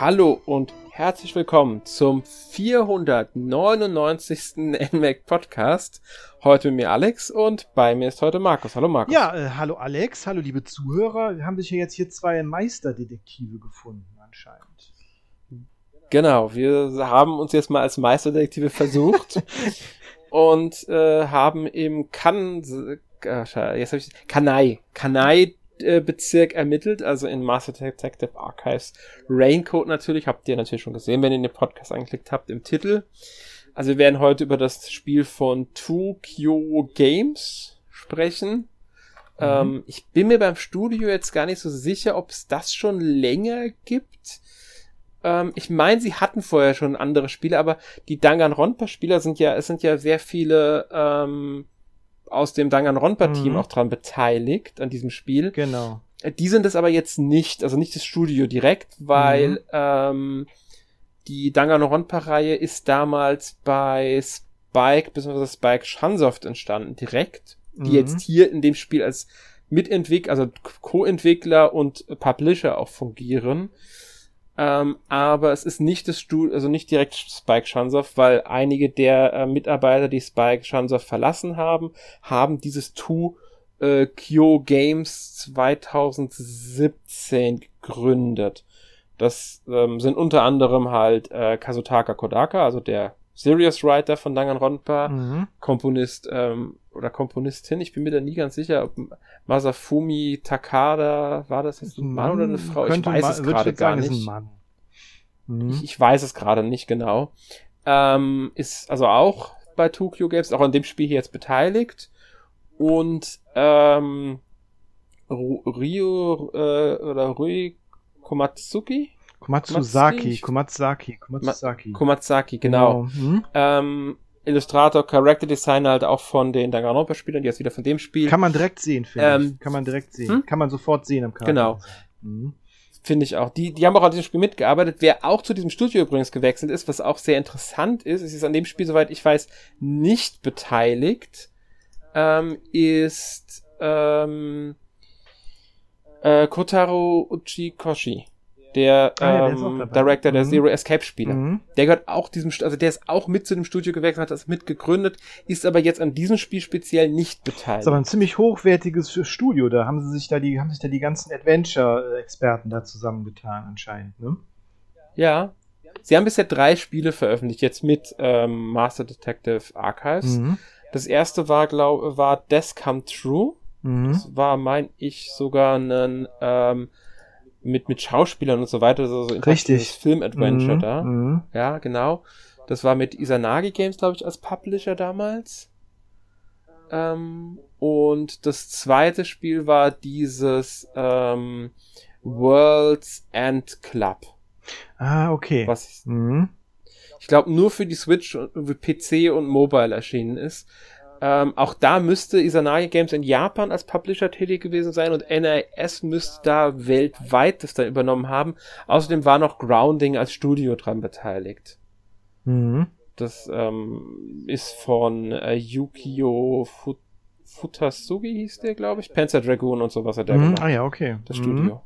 Hallo und herzlich willkommen zum 499. NMAC Podcast. Heute mit mir Alex und bei mir ist heute Markus. Hallo Markus. Ja, äh, hallo Alex, hallo liebe Zuhörer. Wir haben sich ja jetzt hier zwei Meisterdetektive gefunden, anscheinend. Genau, wir haben uns jetzt mal als Meisterdetektive versucht und äh, haben im kan äh, jetzt hab ich Kanai, Kanai Bezirk ermittelt, also in Master Detective Archives Raincoat natürlich, habt ihr natürlich schon gesehen, wenn ihr den Podcast angeklickt habt im Titel. Also wir werden heute über das Spiel von Tokyo Games sprechen. Mhm. Ähm, ich bin mir beim Studio jetzt gar nicht so sicher, ob es das schon länger gibt. Ähm, ich meine, sie hatten vorher schon andere Spiele, aber die Danganronpa-Spieler sind ja, es sind ja sehr viele ähm, aus dem Danganronpa-Team mhm. auch dran beteiligt an diesem Spiel. Genau. Äh, die sind es aber jetzt nicht, also nicht das Studio direkt, weil mhm. ähm, die Danganronpa-Reihe ist damals bei Spike bzw. Spike Shunsoft entstanden, direkt, die mhm. jetzt hier in dem Spiel als Mitentwickler, also Co-Entwickler und Publisher auch fungieren. Ähm, aber es ist nicht das Studio, also nicht direkt Spike Chunsoft, weil einige der äh, Mitarbeiter, die Spike Chunsoft verlassen haben, haben dieses Two äh, Kyo Games 2017 gegründet. Das ähm, sind unter anderem halt äh, Kazutaka Kodaka, also der Serious Writer von Danganronpa, mhm. Komponist ähm, oder Komponistin, ich bin mir da nie ganz sicher, ob Masafumi Takada, war das jetzt ein Mann, oder eine Frau? Ich weiß es gerade gar sagen, nicht. Mhm. Ich, ich, weiß es gerade nicht genau. Ähm, ist also auch bei Tokyo Games, auch an dem Spiel hier jetzt beteiligt. Und ähm, Ryo äh, oder Rui Komatsuki? Komatsuzaki, Komatsaki, Komatsaki. Komatsaki, genau. genau. Mhm. Ähm, Illustrator, Character Designer halt auch von den Danganronpa-Spielern, die jetzt wieder von dem Spiel. Kann man direkt sehen, finde ähm, ich. Kann man direkt sehen. Hm? Kann man sofort sehen am Charakter. Genau. Mhm. Finde ich auch. Die, die haben auch an diesem Spiel mitgearbeitet. Wer auch zu diesem Studio übrigens gewechselt ist, was auch sehr interessant ist, ist an dem Spiel, soweit ich weiß, nicht beteiligt, ähm, ist ähm, äh, Kotaro Uchikoshi der, ah, ja, ähm, der Director der mhm. Zero Escape Spiele. Mhm. Der gehört auch diesem, also der ist auch mit zu dem Studio gewechselt, hat das mitgegründet, ist aber jetzt an diesem Spiel speziell nicht beteiligt. Das ist aber ein ziemlich hochwertiges Studio, da haben sie sich da die, haben sich da die ganzen Adventure-Experten da zusammengetan anscheinend, ne? Ja. Sie haben bisher drei Spiele veröffentlicht, jetzt mit ähm, Master Detective Archives. Mhm. Das erste war, glaube war Death Come True. Mhm. Das war, mein ich, sogar ein ähm, mit, mit Schauspielern und so weiter, so, so Richtig. Film-Adventure mhm. da. Mhm. Ja, genau. Das war mit Isanagi Games, glaube ich, als Publisher damals. Ähm, und das zweite Spiel war dieses ähm, World's End Club. Ah, okay. Was ich, mhm. ich glaube nur für die Switch, PC und Mobile erschienen ist. Ähm, auch da müsste Isanagi Games in Japan als Publisher tätig gewesen sein und NIS müsste da weltweit das dann übernommen haben. Außerdem war noch Grounding als Studio dran beteiligt. Mhm. Das ähm, ist von äh, Yukio Fut Futasugi hieß der, glaube ich. Panzer Dragoon und so was hat der mhm. gemacht. Ah ja, okay. Das mhm. Studio.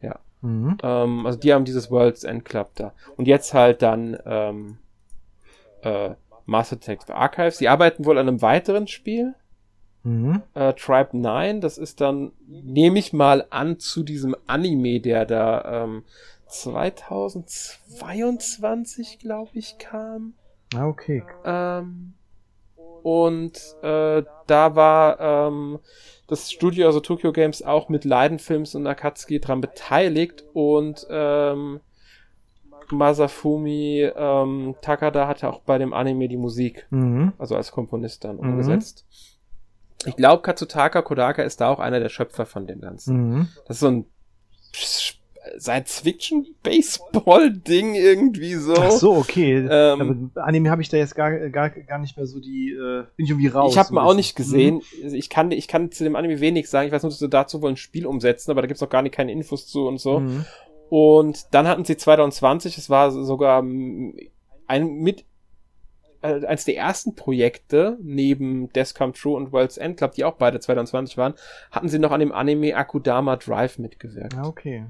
Ja. Mhm. Ähm, also die haben dieses World's End Club da. Und jetzt halt dann ähm, äh, Master Text Archives. Sie arbeiten wohl an einem weiteren Spiel. Mhm. Äh, Tribe 9, das ist dann, nehme ich mal an, zu diesem Anime, der da ähm, 2022, glaube ich, kam. Ah, okay. Ähm, und äh, da war ähm, das Studio, also Tokyo Games, auch mit Leiden Films und Akatsuki dran beteiligt und ähm, Masafumi ähm, Takada hatte auch bei dem Anime die Musik, mhm. also als Komponist dann mhm. umgesetzt. Ich glaube, Katsutaka Kodaka ist da auch einer der Schöpfer von dem Ganzen. Mhm. Das ist so ein Science-Fiction-Baseball-Ding irgendwie so. Ach so, okay. Ähm, Anime habe ich da jetzt gar, gar, gar nicht mehr so die, äh, bin ich irgendwie raus. Ich habe so auch nicht gesehen. Mhm. Ich, kann, ich kann zu dem Anime wenig sagen. Ich weiß nur, dass sie dazu wollen ein Spiel umsetzen, aber da gibt's auch gar nicht keine Infos zu und so. Mhm. Und dann hatten sie 2020, es war sogar ein mit äh, eines der ersten Projekte neben Death Come True und World's End Club, die auch beide 2020 waren, hatten sie noch an dem Anime Akudama Drive mitgewirkt. Ja, okay.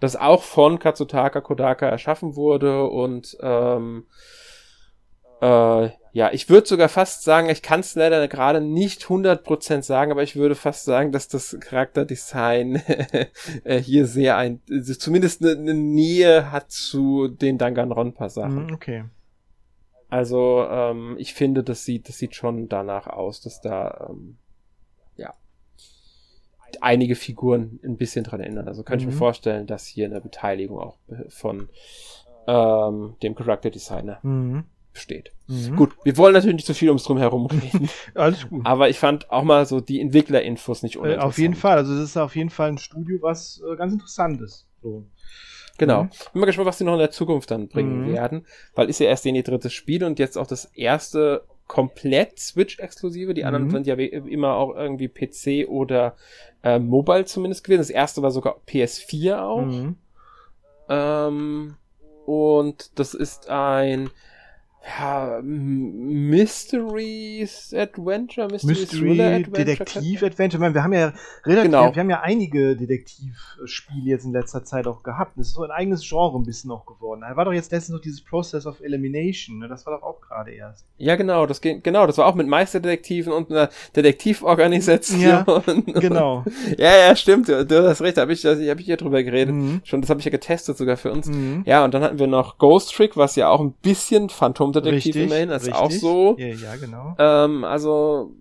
das auch von Katsutaka Kodaka erschaffen wurde und ähm, äh, ja, ich würde sogar fast sagen, ich kann es leider gerade nicht 100% sagen, aber ich würde fast sagen, dass das Charakterdesign äh, hier sehr ein, zumindest eine, eine, Nähe hat zu den Danganronpa-Sachen. Mhm, okay. Also, ähm, ich finde, das sieht, das sieht schon danach aus, dass da, ähm, ja, einige Figuren ein bisschen dran erinnern. Also könnte mhm. ich mir mhm. vorstellen, dass hier eine Beteiligung auch von ähm, dem Charakterdesigner mhm steht. Mhm. Gut, wir wollen natürlich nicht so viel ums drum herum reden. Alles gut. Aber ich fand auch mal so die Entwicklerinfos nicht uninteressant. Äh, auf jeden Fall. Also, das ist auf jeden Fall ein Studio, was äh, ganz interessant ist. So. Genau. Mhm. Bin mal gespannt, was sie noch in der Zukunft dann bringen mhm. werden. Weil ist ja erst ihr drittes Spiel und jetzt auch das erste komplett Switch-exklusive. Die anderen mhm. sind ja immer auch irgendwie PC oder äh, Mobile zumindest gewesen. Das erste war sogar PS4 auch. Mhm. Ähm, und das ist ein ja, Mysteries Adventure, Mystery, Mystery Adventure, Detektiv Adventure. Meine, wir haben ja relativ, genau. wir haben ja einige Detektivspiele jetzt in letzter Zeit auch gehabt. Das ist so ein eigenes Genre ein bisschen auch geworden. Da war doch jetzt letztens noch dieses Process of Elimination, ne? das war doch auch gerade erst. Ja, genau, das geht, genau, das war auch mit Meisterdetektiven und einer Detektivorganisation. Ja, genau. ja, ja, stimmt, du, du hast recht, da habe ich, hab ich ja drüber geredet. Mhm. Schon, das habe ich ja getestet sogar für uns. Mhm. Ja, und dann hatten wir noch Ghost Trick, was ja auch ein bisschen Phantom Detektiv richtig, immerhin, das richtig. ist auch so. Ja, ja genau. Ähm, also,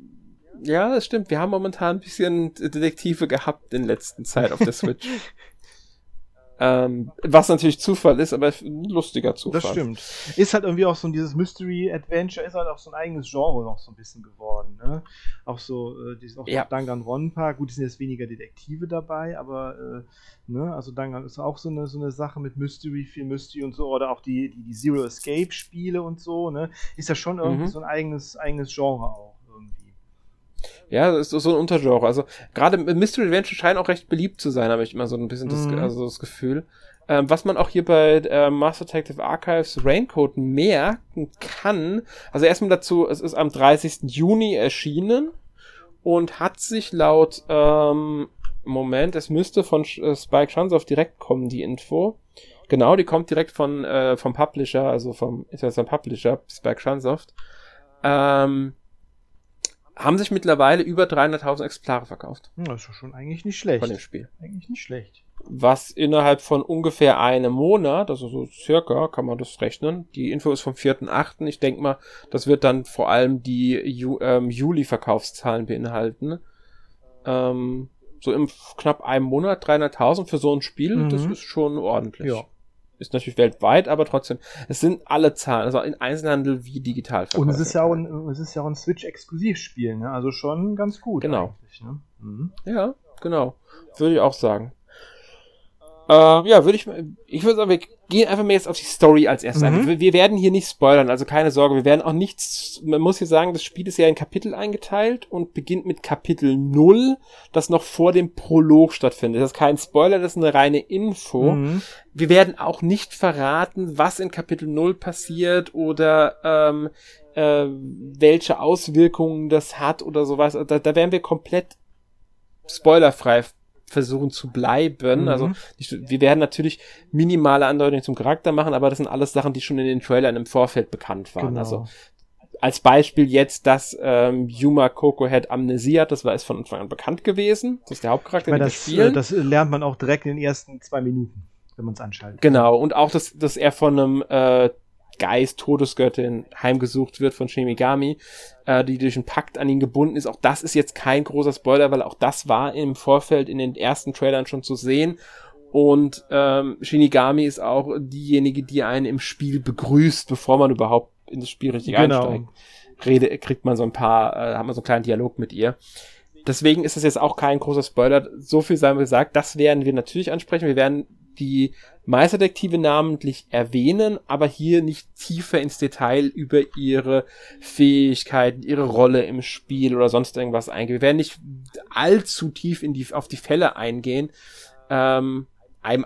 ja, das stimmt. Wir haben momentan ein bisschen Detektive gehabt in letzter Zeit auf der Switch. Ähm, was natürlich Zufall ist, aber ein lustiger Zufall. Das stimmt. Ist halt irgendwie auch so dieses Mystery Adventure, ist halt auch so ein eigenes Genre noch so ein bisschen geworden. Ne? Auch so, äh, dieses auch ja. Danganronpa, gut, es sind jetzt weniger Detektive dabei, aber äh, ne, also Dangan ist auch so eine, so eine Sache mit Mystery, viel Mystery und so, oder auch die, die, die Zero Escape Spiele und so, ne? Ist ja schon irgendwie mhm. so ein eigenes, eigenes Genre auch. Ja, das ist so ein Untergenre. Also gerade Mystery Adventure scheint auch recht beliebt zu sein, habe ich immer so ein bisschen das, mhm. also das Gefühl. Ähm, was man auch hier bei äh, Master Detective Archives Raincoat merken kann, also erstmal dazu, es ist am 30. Juni erschienen und hat sich laut ähm, Moment, es müsste von äh, Spike Chunsoft direkt kommen, die Info. Genau, die kommt direkt von äh, vom Publisher, also vom ist jetzt ein Publisher, Spike Chunsoft. Ähm, haben sich mittlerweile über 300.000 Exemplare verkauft. Hm, das ist schon eigentlich nicht schlecht. Von dem Spiel. Eigentlich nicht schlecht. Was innerhalb von ungefähr einem Monat, also so circa, kann man das rechnen. Die Info ist vom 4.8. Ich denke mal, das wird dann vor allem die Ju ähm, Juli-Verkaufszahlen beinhalten. Ähm, so im knapp einem Monat 300.000 für so ein Spiel, mhm. das ist schon ordentlich. Ja ist natürlich weltweit, aber trotzdem, es sind alle Zahlen, also in Einzelhandel wie digital Und es ist ja auch ein, es ist ja auch ein Switch-Exklusivspiel, ne? Also schon ganz gut. Genau. Ne? Mhm. Ja, genau. Würde ich auch sagen. Äh, ja, würde ich, ich würde sagen, wir gehen einfach mal jetzt auf die Story als erstes mhm. ein. Wir, wir, werden hier nicht spoilern, also keine Sorge, wir werden auch nichts, man muss hier sagen, das Spiel ist ja in Kapitel eingeteilt und beginnt mit Kapitel 0, das noch vor dem Prolog stattfindet. Das ist kein Spoiler, das ist eine reine Info. Mhm. Wir werden auch nicht verraten, was in Kapitel 0 passiert oder ähm, äh, welche Auswirkungen das hat oder sowas. Da, da werden wir komplett spoilerfrei versuchen zu bleiben. Mhm. Also wir werden natürlich minimale Andeutungen zum Charakter machen, aber das sind alles Sachen, die schon in den Trailern im Vorfeld bekannt waren. Genau. Also als Beispiel jetzt, dass ähm, Yuma Coco Head Amnesie hat, das war es von Anfang an bekannt gewesen. Das ist der Hauptcharakter ich meine, das, Spielen. das lernt man auch direkt in den ersten zwei Minuten, wenn man es anschaltet. Genau, und auch, dass, dass er von einem äh, Geist, Todesgöttin heimgesucht wird von Shinigami, äh, die durch einen Pakt an ihn gebunden ist. Auch das ist jetzt kein großer Spoiler, weil auch das war im Vorfeld in den ersten Trailern schon zu sehen. Und ähm, Shinigami ist auch diejenige, die einen im Spiel begrüßt, bevor man überhaupt in das Spiel richtig genau. einsteigt. Rede, kriegt man so ein paar, äh, haben wir so einen kleinen Dialog mit ihr. Deswegen ist das jetzt auch kein großer Spoiler. So viel sei gesagt, das werden wir natürlich ansprechen. Wir werden die Meisterdetektive namentlich erwähnen, aber hier nicht tiefer ins Detail über ihre Fähigkeiten, ihre Rolle im Spiel oder sonst irgendwas eingehen. Wir werden nicht allzu tief in die, auf die Fälle eingehen, ähm, einem,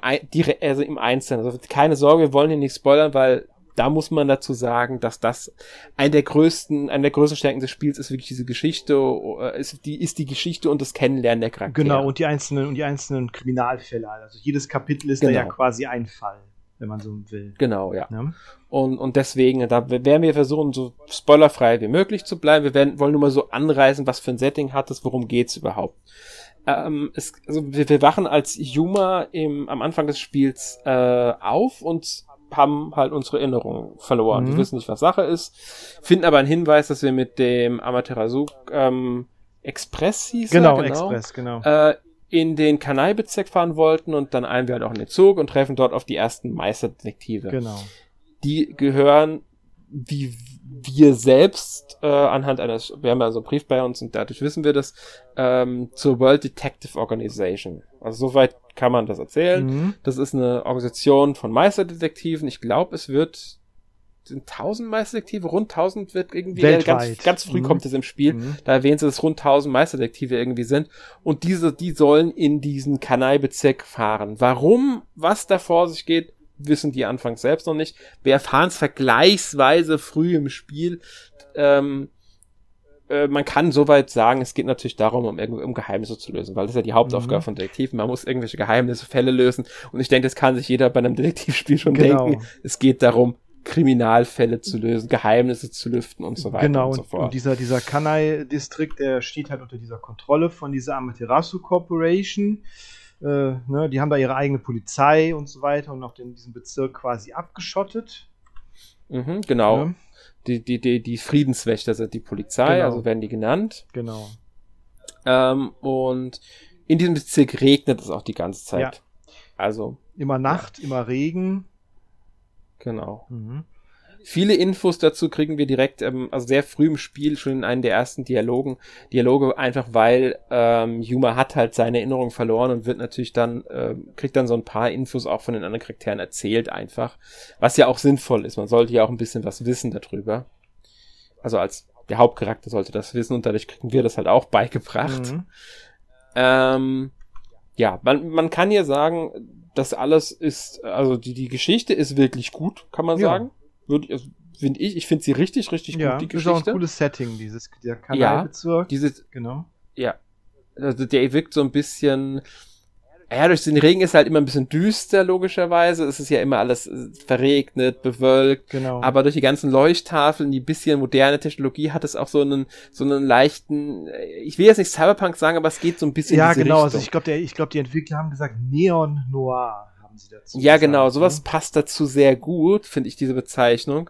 also im Einzelnen. Also keine Sorge, wir wollen hier nicht spoilern, weil da muss man dazu sagen, dass das eine der größten, eine der größten Stärken des Spiels ist wirklich diese Geschichte, äh, ist die, ist die Geschichte und das Kennenlernen der Charaktere. Genau, und die einzelnen, und die einzelnen Kriminalfälle. Also jedes Kapitel ist genau. da ja quasi ein Fall, wenn man so will. Genau, ja. ja. Und, und deswegen, da werden wir versuchen, so spoilerfrei wie möglich zu bleiben. Wir werden, wollen nur mal so anreißen, was für ein Setting hat es, worum geht's überhaupt. Ähm, es, also wir, wir wachen als Yuma im, am Anfang des Spiels äh, auf und haben halt unsere Erinnerungen verloren. Mhm. Wir wissen nicht, was Sache ist, finden aber einen Hinweis, dass wir mit dem Amaterasu ähm, Express hieß genau, er, genau, Express, genau. Äh, in den Kanai-Bezirk fahren wollten und dann eilen wir halt auch in den Zug und treffen dort auf die ersten Meisterdetektive. Genau. Die gehören, wie wir selbst äh, anhand eines, wir haben ja so einen Brief bei uns und dadurch wissen wir das, ähm, zur World Detective Organization. Also soweit kann man das erzählen. Mhm. Das ist eine Organisation von Meisterdetektiven. Ich glaube, es wird sind 1000 Meisterdetektive, rund 1000 wird irgendwie, äh, ganz, ganz früh mhm. kommt es im Spiel, mhm. da erwähnen sie, dass rund 1000 Meisterdetektive irgendwie sind und diese, die sollen in diesen Kanai-Bezirk fahren. Warum, was da vor sich geht, wissen die anfangs selbst noch nicht. Wir erfahren es vergleichsweise früh im Spiel. Ähm, äh, man kann soweit sagen, es geht natürlich darum, um, um Geheimnisse zu lösen, weil das ist ja die Hauptaufgabe mhm. von Detektiven. Man muss irgendwelche Geheimnisse, Fälle lösen. Und ich denke, das kann sich jeder bei einem Detektivspiel schon genau. denken. Es geht darum, Kriminalfälle zu lösen, Geheimnisse zu lüften und so weiter genau, und so fort. Und dieser, dieser Kanai-Distrikt, der steht halt unter dieser Kontrolle von dieser Amaterasu Corporation. Äh, ne, die haben da ihre eigene Polizei und so weiter und auch den, diesen Bezirk quasi abgeschottet. Mhm, genau. Ja die, die, die, die Friedenswächter sind die Polizei, genau. also werden die genannt. Genau. Ähm, und in diesem Bezirk regnet es auch die ganze Zeit. Ja. Also. Immer Nacht, ja. immer Regen. Genau. Mhm. Viele Infos dazu kriegen wir direkt, ähm, also sehr früh im Spiel, schon in einem der ersten Dialogen. Dialoge einfach, weil ähm, Yuma hat halt seine Erinnerung verloren und wird natürlich dann, äh, kriegt dann so ein paar Infos auch von den anderen Charakteren erzählt einfach. Was ja auch sinnvoll ist. Man sollte ja auch ein bisschen was wissen darüber. Also als der Hauptcharakter sollte das wissen und dadurch kriegen wir das halt auch beigebracht. Mhm. Ähm, ja, man, man kann ja sagen, das alles ist, also die, die Geschichte ist wirklich gut, kann man ja. sagen würde also, finde ich, ich finde sie richtig, richtig ja, gut, die Geschichte. ist auch ein cooles Setting, dieses, der Kanalbezirk. Ja, dieses, genau. Ja. Also der wirkt so ein bisschen, ja, durch den Regen ist halt immer ein bisschen düster, logischerweise. Es ist ja immer alles äh, verregnet, bewölkt. Genau. Aber durch die ganzen Leuchttafeln, die bisschen moderne Technologie, hat es auch so einen, so einen leichten, äh, ich will jetzt nicht Cyberpunk sagen, aber es geht so ein bisschen Ja, genau. Also Richtung. Also ich glaube, ich glaube, die Entwickler haben gesagt Neon Noir sie dazu. Ja, genau, genau, sowas ne? passt dazu sehr gut, finde ich, diese Bezeichnung.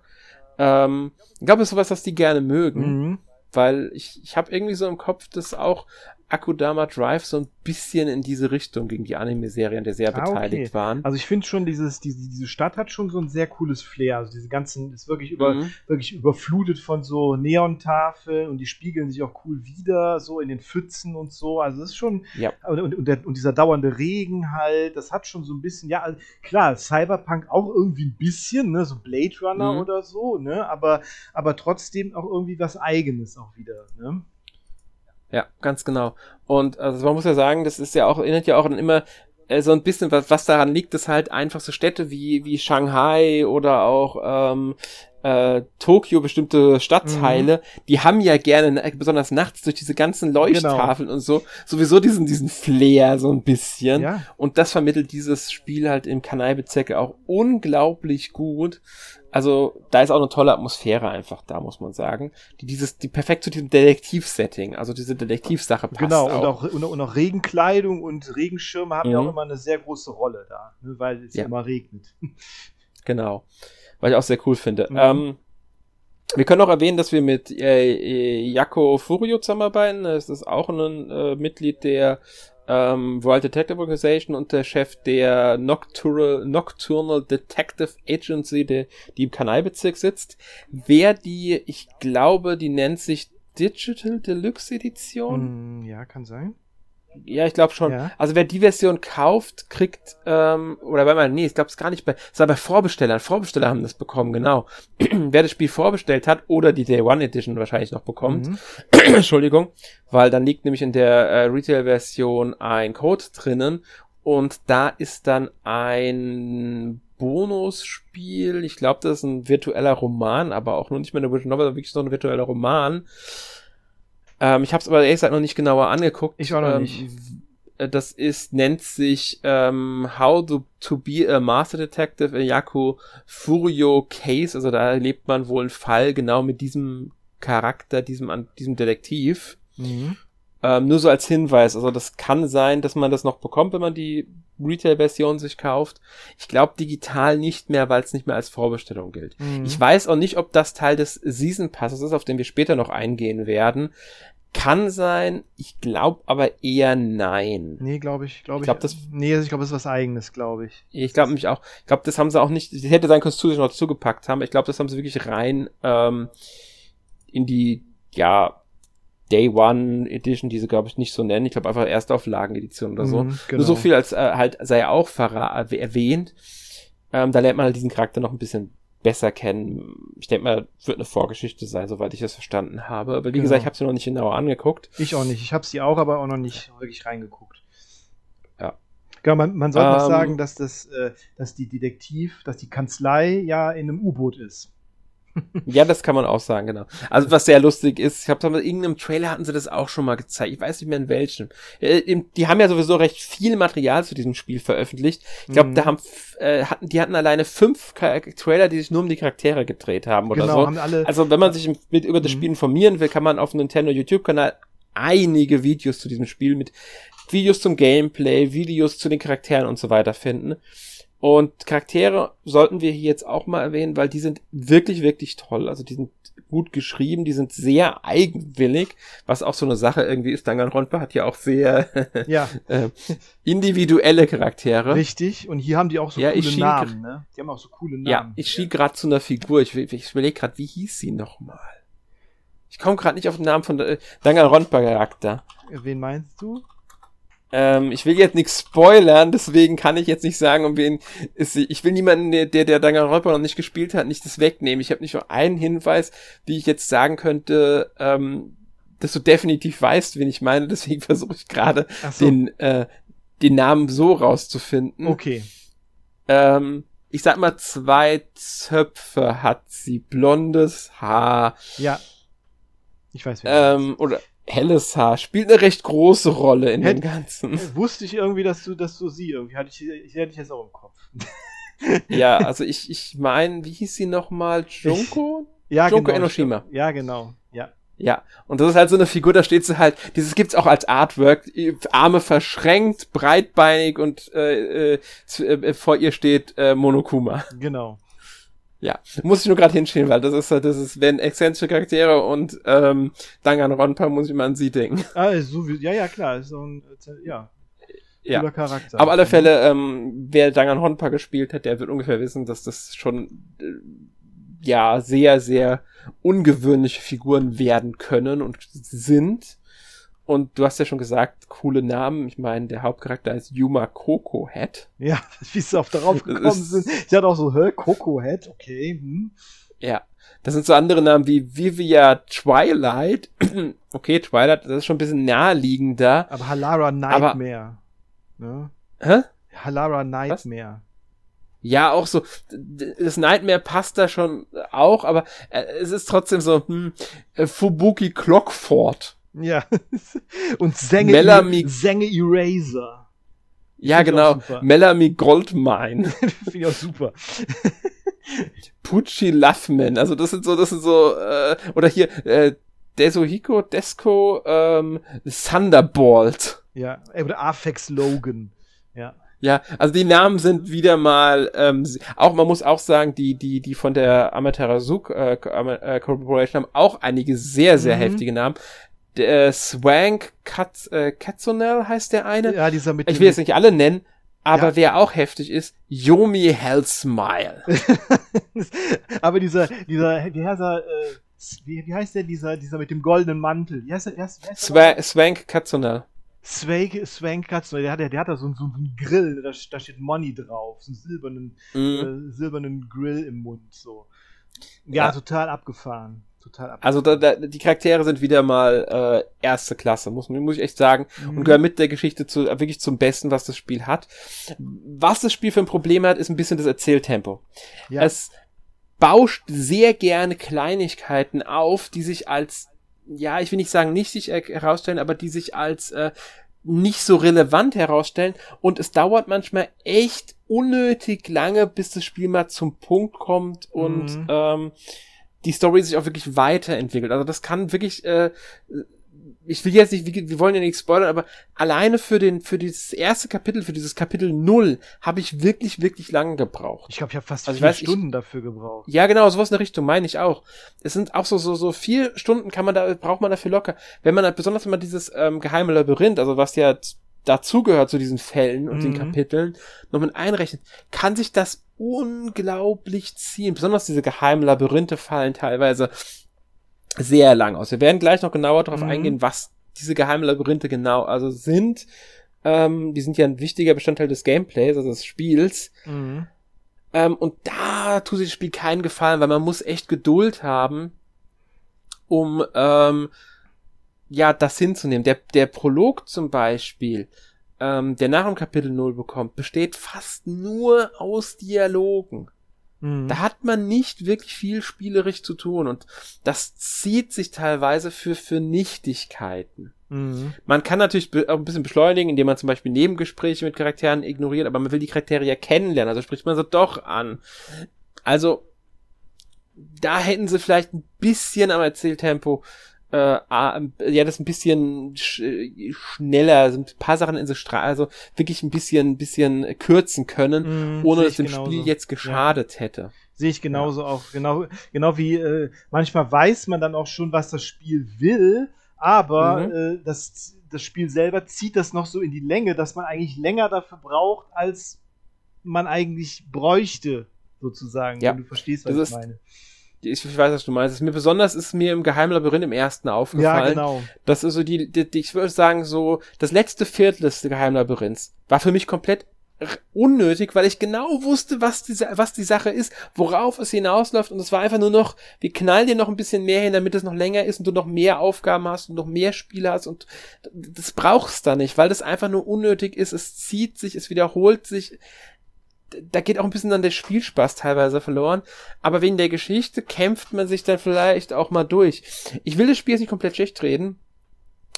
Ähm, ich glaube, es ist sowas, was die gerne mögen. Mhm. Weil ich, ich habe irgendwie so im Kopf, dass auch Akudama Drive so ein bisschen in diese Richtung gegen die Anime-Serien, der sehr ah, beteiligt okay. waren. Also ich finde schon, dieses, diese, diese Stadt hat schon so ein sehr cooles Flair. Also diese ganzen, ist wirklich, über, mhm. wirklich überflutet von so Neontafeln und die spiegeln sich auch cool wieder, so in den Pfützen und so. Also es ist schon, ja. und, und, der, und, dieser dauernde Regen halt, das hat schon so ein bisschen, ja, klar, Cyberpunk auch irgendwie ein bisschen, ne, so Blade Runner mhm. oder so, ne, aber, aber trotzdem auch irgendwie was Eigenes auch wieder, ne. Ja, ganz genau. Und also man muss ja sagen, das ist ja auch, erinnert ja auch an immer äh, so ein bisschen, was, was daran liegt, dass halt einfach so Städte wie, wie Shanghai oder auch ähm, äh, Tokio, bestimmte Stadtteile, mhm. die haben ja gerne, besonders nachts durch diese ganzen Leuchttafeln genau. und so, sowieso diesen, diesen Flair so ein bisschen. Ja. Und das vermittelt dieses Spiel halt im Kanalbezirk auch unglaublich gut also da ist auch eine tolle Atmosphäre einfach da, muss man sagen, die dieses, die perfekt zu diesem Detektiv-Setting, also diese Detektivsache passt. Genau, und auch, und, und auch Regenkleidung und Regenschirme haben mhm. ja auch immer eine sehr große Rolle da, ne, weil es ja. immer regnet. Genau, weil ich auch sehr cool finde. Mhm. Ähm, wir können auch erwähnen, dass wir mit äh, äh Jaco Furio zusammenarbeiten. Das ist auch ein äh, Mitglied der ähm, World Detective Organization und der Chef der Nocturnal, Nocturnal Detective Agency, der, die im Kanalbezirk sitzt. Wer die, ich glaube, die nennt sich Digital Deluxe Edition. Mm, ja, kann sein. Ja, ich glaube schon. Ja. Also wer die Version kauft, kriegt, ähm, oder wenn man, nee, ich glaube es gar nicht bei, es war bei Vorbestellern. Vorbesteller haben das bekommen, genau. wer das Spiel vorbestellt hat oder die Day One Edition wahrscheinlich noch bekommt, mhm. Entschuldigung, weil dann liegt nämlich in der äh, Retail-Version ein Code drinnen Und da ist dann ein Bonusspiel. Ich glaube, das ist ein virtueller Roman, aber auch nur nicht mehr eine Visual Novel, sondern wirklich so ein virtueller Roman. Ähm, ich habe es aber ehrlich gesagt noch nicht genauer angeguckt. Ich auch noch ähm, nicht. Das ist, nennt sich ähm, How to, to be a Master Detective in Yaku Furio Case. Also da erlebt man wohl einen Fall genau mit diesem Charakter, diesem, diesem Detektiv. Mhm. Ähm, nur so als Hinweis. Also das kann sein, dass man das noch bekommt, wenn man die Retail-Version sich kauft. Ich glaube digital nicht mehr, weil es nicht mehr als Vorbestellung gilt. Mhm. Ich weiß auch nicht, ob das Teil des Season Passes ist, auf den wir später noch eingehen werden. Kann sein, ich glaube aber eher nein. Nee, glaube ich, glaube Ich ich. glaub, das- nee, ich glaube, das ist was eigenes, glaube ich. Ich glaube mich auch. Ich glaube, das haben sie auch nicht. Das hätte sein können, dass sie noch zugepackt haben. Ich glaube, das haben sie wirklich rein ähm, in die ja Day One Edition, die sie glaube ich nicht so nennen. Ich glaube einfach Erstauflagen-Edition oder so. Mhm, Nur so viel als äh, halt sei auch erwähnt. Ähm, da lernt man halt diesen Charakter noch ein bisschen besser kennen. Ich denke mal, wird eine Vorgeschichte sein, soweit ich das verstanden habe. Aber wie Genau. gesagt, ich habe sie noch nicht genauer angeguckt. Ich auch nicht. Ich habe sie auch, aber auch noch nicht wirklich reingeguckt. Ja. Ja, man, man sollte noch Ähm, sagen, dass das, äh, dass die Detektiv, dass die Kanzlei ja in einem U-Boot ist. Ja, das kann man auch sagen, genau. Also was sehr lustig ist, ich glaube, in irgendeinem Trailer hatten sie das auch schon mal gezeigt. Ich weiß nicht mehr in welchem. Äh, Die haben ja sowieso recht viel Material zu diesem Spiel veröffentlicht. Ich glaube, Mhm. da haben äh, hatten die hatten alleine fünf Char- Trailer, die sich nur um die Charaktere gedreht haben oder genau, so. haben alle. Also wenn man sich mit, über das Mhm. Spiel informieren will, kann man auf dem Nintendo YouTube-Kanal einige Videos zu diesem Spiel mit Videos zum Gameplay, Videos zu den Charakteren und so weiter finden. Und Charaktere sollten wir hier jetzt auch mal erwähnen, weil die sind wirklich, wirklich toll. Also die sind gut geschrieben, die sind sehr eigenwillig, was auch so eine Sache irgendwie ist. Danganronpa hat ja auch sehr ja, äh, individuelle Charaktere. richtig. Und hier haben die auch so Ja, coole Namen, ne? Die haben auch so coole Namen. Ja, ich schiel gerade zu einer Figur. Ich, ich überlege gerade, wie hieß sie nochmal? Ich komme gerade nicht auf den Namen von der Danganronpa-Charakter. Wen meinst du? Ähm, ich will jetzt nichts spoilern, deswegen kann ich jetzt nicht sagen, um wen ist sie. Ich will niemanden, der der, der Danganronpa noch nicht gespielt hat, nicht das wegnehmen. Ich habe nicht nur einen Hinweis, wie ich jetzt sagen könnte, ähm, dass du definitiv weißt, wen ich meine. Deswegen versuche ich gerade so. den äh, den Namen so rauszufinden. Okay. Ähm, ich sag mal, zwei Zöpfe hat sie. Blondes Haar, Ja. Ich weiß, wer ähm, oder helles Haar. Spielt eine recht große Rolle in dem Hätt- Ganzen. das ist. Wusste ich irgendwie, dass du, dass du sie irgendwie hatte ich, ich hätte ich jetzt auch im Kopf. Ja, also ich, ich meine, wie hieß sie nochmal? Junko? Ja, Junko genau. Enoshima. Ja, genau. Ja. Ja, und das ist halt so eine Figur, da steht sie halt, dieses gibt's auch als Artwork, Arme verschränkt, breitbeinig und äh, äh, äh, vor ihr steht äh, Monokuma. Genau. Ja, muss ich nur gerade hinstehen, weil das ist halt, das ist, wenn exzentrische Charaktere und ähm, Danganronpa muss ich mal an sie denken. Ah, so wie, ja, ja, klar. Ist so ein, ja, Ja. Charakter. Auf alle Fälle, ähm, wer Danganronpa gespielt hat, der wird ungefähr wissen, dass das schon äh, ja sehr, sehr ungewöhnliche Figuren werden können und sind. Und du hast ja schon gesagt, coole Namen. Ich meine, der Hauptcharakter ist Yuma Coco Head. Ja, wie sie auf darauf gekommen sind. Ich hatte auch so, hä, Coco Head, okay. Hm. Ja. Das sind so andere Namen wie Vivia Twilight. okay, Twilight, das ist schon ein bisschen naheliegender. Aber Halara Nightmare. ne? Hä? Halara Nightmare. Ja, auch so, das Nightmare passt da schon auch, aber äh, es ist trotzdem so, hm, äh, Fubuki Clockford. Ja. Und Sänge, Melanie- Sänge Eraser. Ja, genau. Melanie Goldmine. Finde ich auch super. Pucci Loveman. Also das sind so, das sind so, äh, oder hier, äh, Desuhiko, Desco, ähm, Thunderbolt. Ja. Äh, Oder Afex Logan. Ja. Ja, also die Namen sind wieder mal, ähm, auch man muss auch sagen, die die die von der Amaterasu äh, äh, Corporation haben auch einige sehr sehr Mhm. heftige Namen. Der äh, Swank Katz, äh, Katsonel heißt der eine. Ja, dieser mit Ich will jetzt nicht alle nennen, aber Ja. wer auch heftig ist, Yomi Hellsmile. Aber dieser, dieser, wie heißt er, äh, wie, wie heißt der, dieser, dieser mit dem goldenen Mantel? Wie heißt der, wie heißt, wie heißt der Swa Swank Katsonel. Swank, Swank Katzen, der hat, der hat da so, einen- so einen Grill, da, da steht Money drauf, so einen silbernen, Mhm. äh, silbernen Grill im Mund, so. Ja, Ja. total abgefahren. Total ab. Also da, da, die Charaktere sind wieder mal äh, erste Klasse, muss, muss ich echt sagen. Mhm. Und gehören mit der Geschichte zu, wirklich zum Besten, was das Spiel hat. Was das Spiel für ein Problem hat, ist ein bisschen das Erzähltempo. Ja. Es bauscht sehr gerne Kleinigkeiten auf, die sich als, ja, ich will nicht sagen nicht sich herausstellen, aber die sich als äh, nicht so relevant herausstellen. Und es dauert manchmal echt unnötig lange, bis das Spiel mal zum Punkt kommt und mhm. ähm, die Story sich auch wirklich weiterentwickelt. Also das kann wirklich, äh, ich will jetzt nicht, wir wollen ja nicht spoilern, aber alleine für den, für dieses erste Kapitel, für dieses Kapitel null, habe ich wirklich, wirklich lange gebraucht. Ich glaube, ich habe fast also vier weiß, Stunden ich, dafür gebraucht. Ja, genau, sowas in der Richtung meine ich auch. Es sind auch so, so, so vier Stunden kann man da, braucht man dafür locker. Wenn man, besonders wenn man dieses ähm, geheime Labyrinth, also was ja dazugehört zu diesen Fällen und mhm. den Kapiteln, noch mit einrechnet, kann sich das unglaublich ziehen. Besonders diese geheimen Labyrinthe fallen teilweise sehr lang aus. Wir werden gleich noch genauer darauf mhm. eingehen, was diese geheimen Labyrinthe genau also sind. Ähm, die sind ja ein wichtiger Bestandteil des Gameplays, also des Spiels. Mhm. Ähm, und da tut sich das Spiel keinen Gefallen, weil man muss echt Geduld haben, um ähm, ja das hinzunehmen. Der, der Prolog zum Beispiel, ähm, der nach dem Kapitel 0 bekommt, besteht fast nur aus Dialogen. Mhm. Da hat man nicht wirklich viel spielerisch zu tun und das zieht sich teilweise für, für Nichtigkeiten. Mhm. Man kann natürlich auch ein bisschen beschleunigen, indem man zum Beispiel Nebengespräche mit Charakteren ignoriert, aber man will die Charaktere ja kennenlernen, also spricht man sie doch an. Also, da hätten sie vielleicht ein bisschen am Erzähltempo äh, ja, das ein bisschen sch schneller, ein paar Sachen in so Stra also wirklich ein bisschen, ein bisschen kürzen können, mm, ohne dass dem genauso. Spiel jetzt geschadet ja. hätte. Sehe ich genauso ja. auch. Genau, genau wie äh, manchmal weiß man dann auch schon, was das Spiel will, aber mhm. äh, das, das Spiel selber zieht das noch so in die Länge, dass man eigentlich länger dafür braucht, als man eigentlich bräuchte, sozusagen. Ja. du verstehst, was das ich meine ich, ich weiß, was du meinst. Mir besonders ist mir im Geheimlabyrinth im ersten aufgefallen. Ja, genau. Das ist so die, die, die ich würde sagen, so das letzte Viertel des Geheimlabyrinths war für mich komplett unnötig, weil ich genau wusste, was die, was die Sache ist, worauf es hinausläuft und es war einfach nur noch, wir knallen dir noch ein bisschen mehr hin, damit es noch länger ist und du noch mehr Aufgaben hast und noch mehr Spiele hast und das brauchst du da nicht, weil das einfach nur unnötig ist, es zieht sich, es wiederholt sich, da geht auch ein bisschen dann der Spielspaß teilweise verloren. Aber wegen der Geschichte kämpft man sich dann vielleicht auch mal durch. Ich will das Spiel jetzt nicht komplett schlecht reden.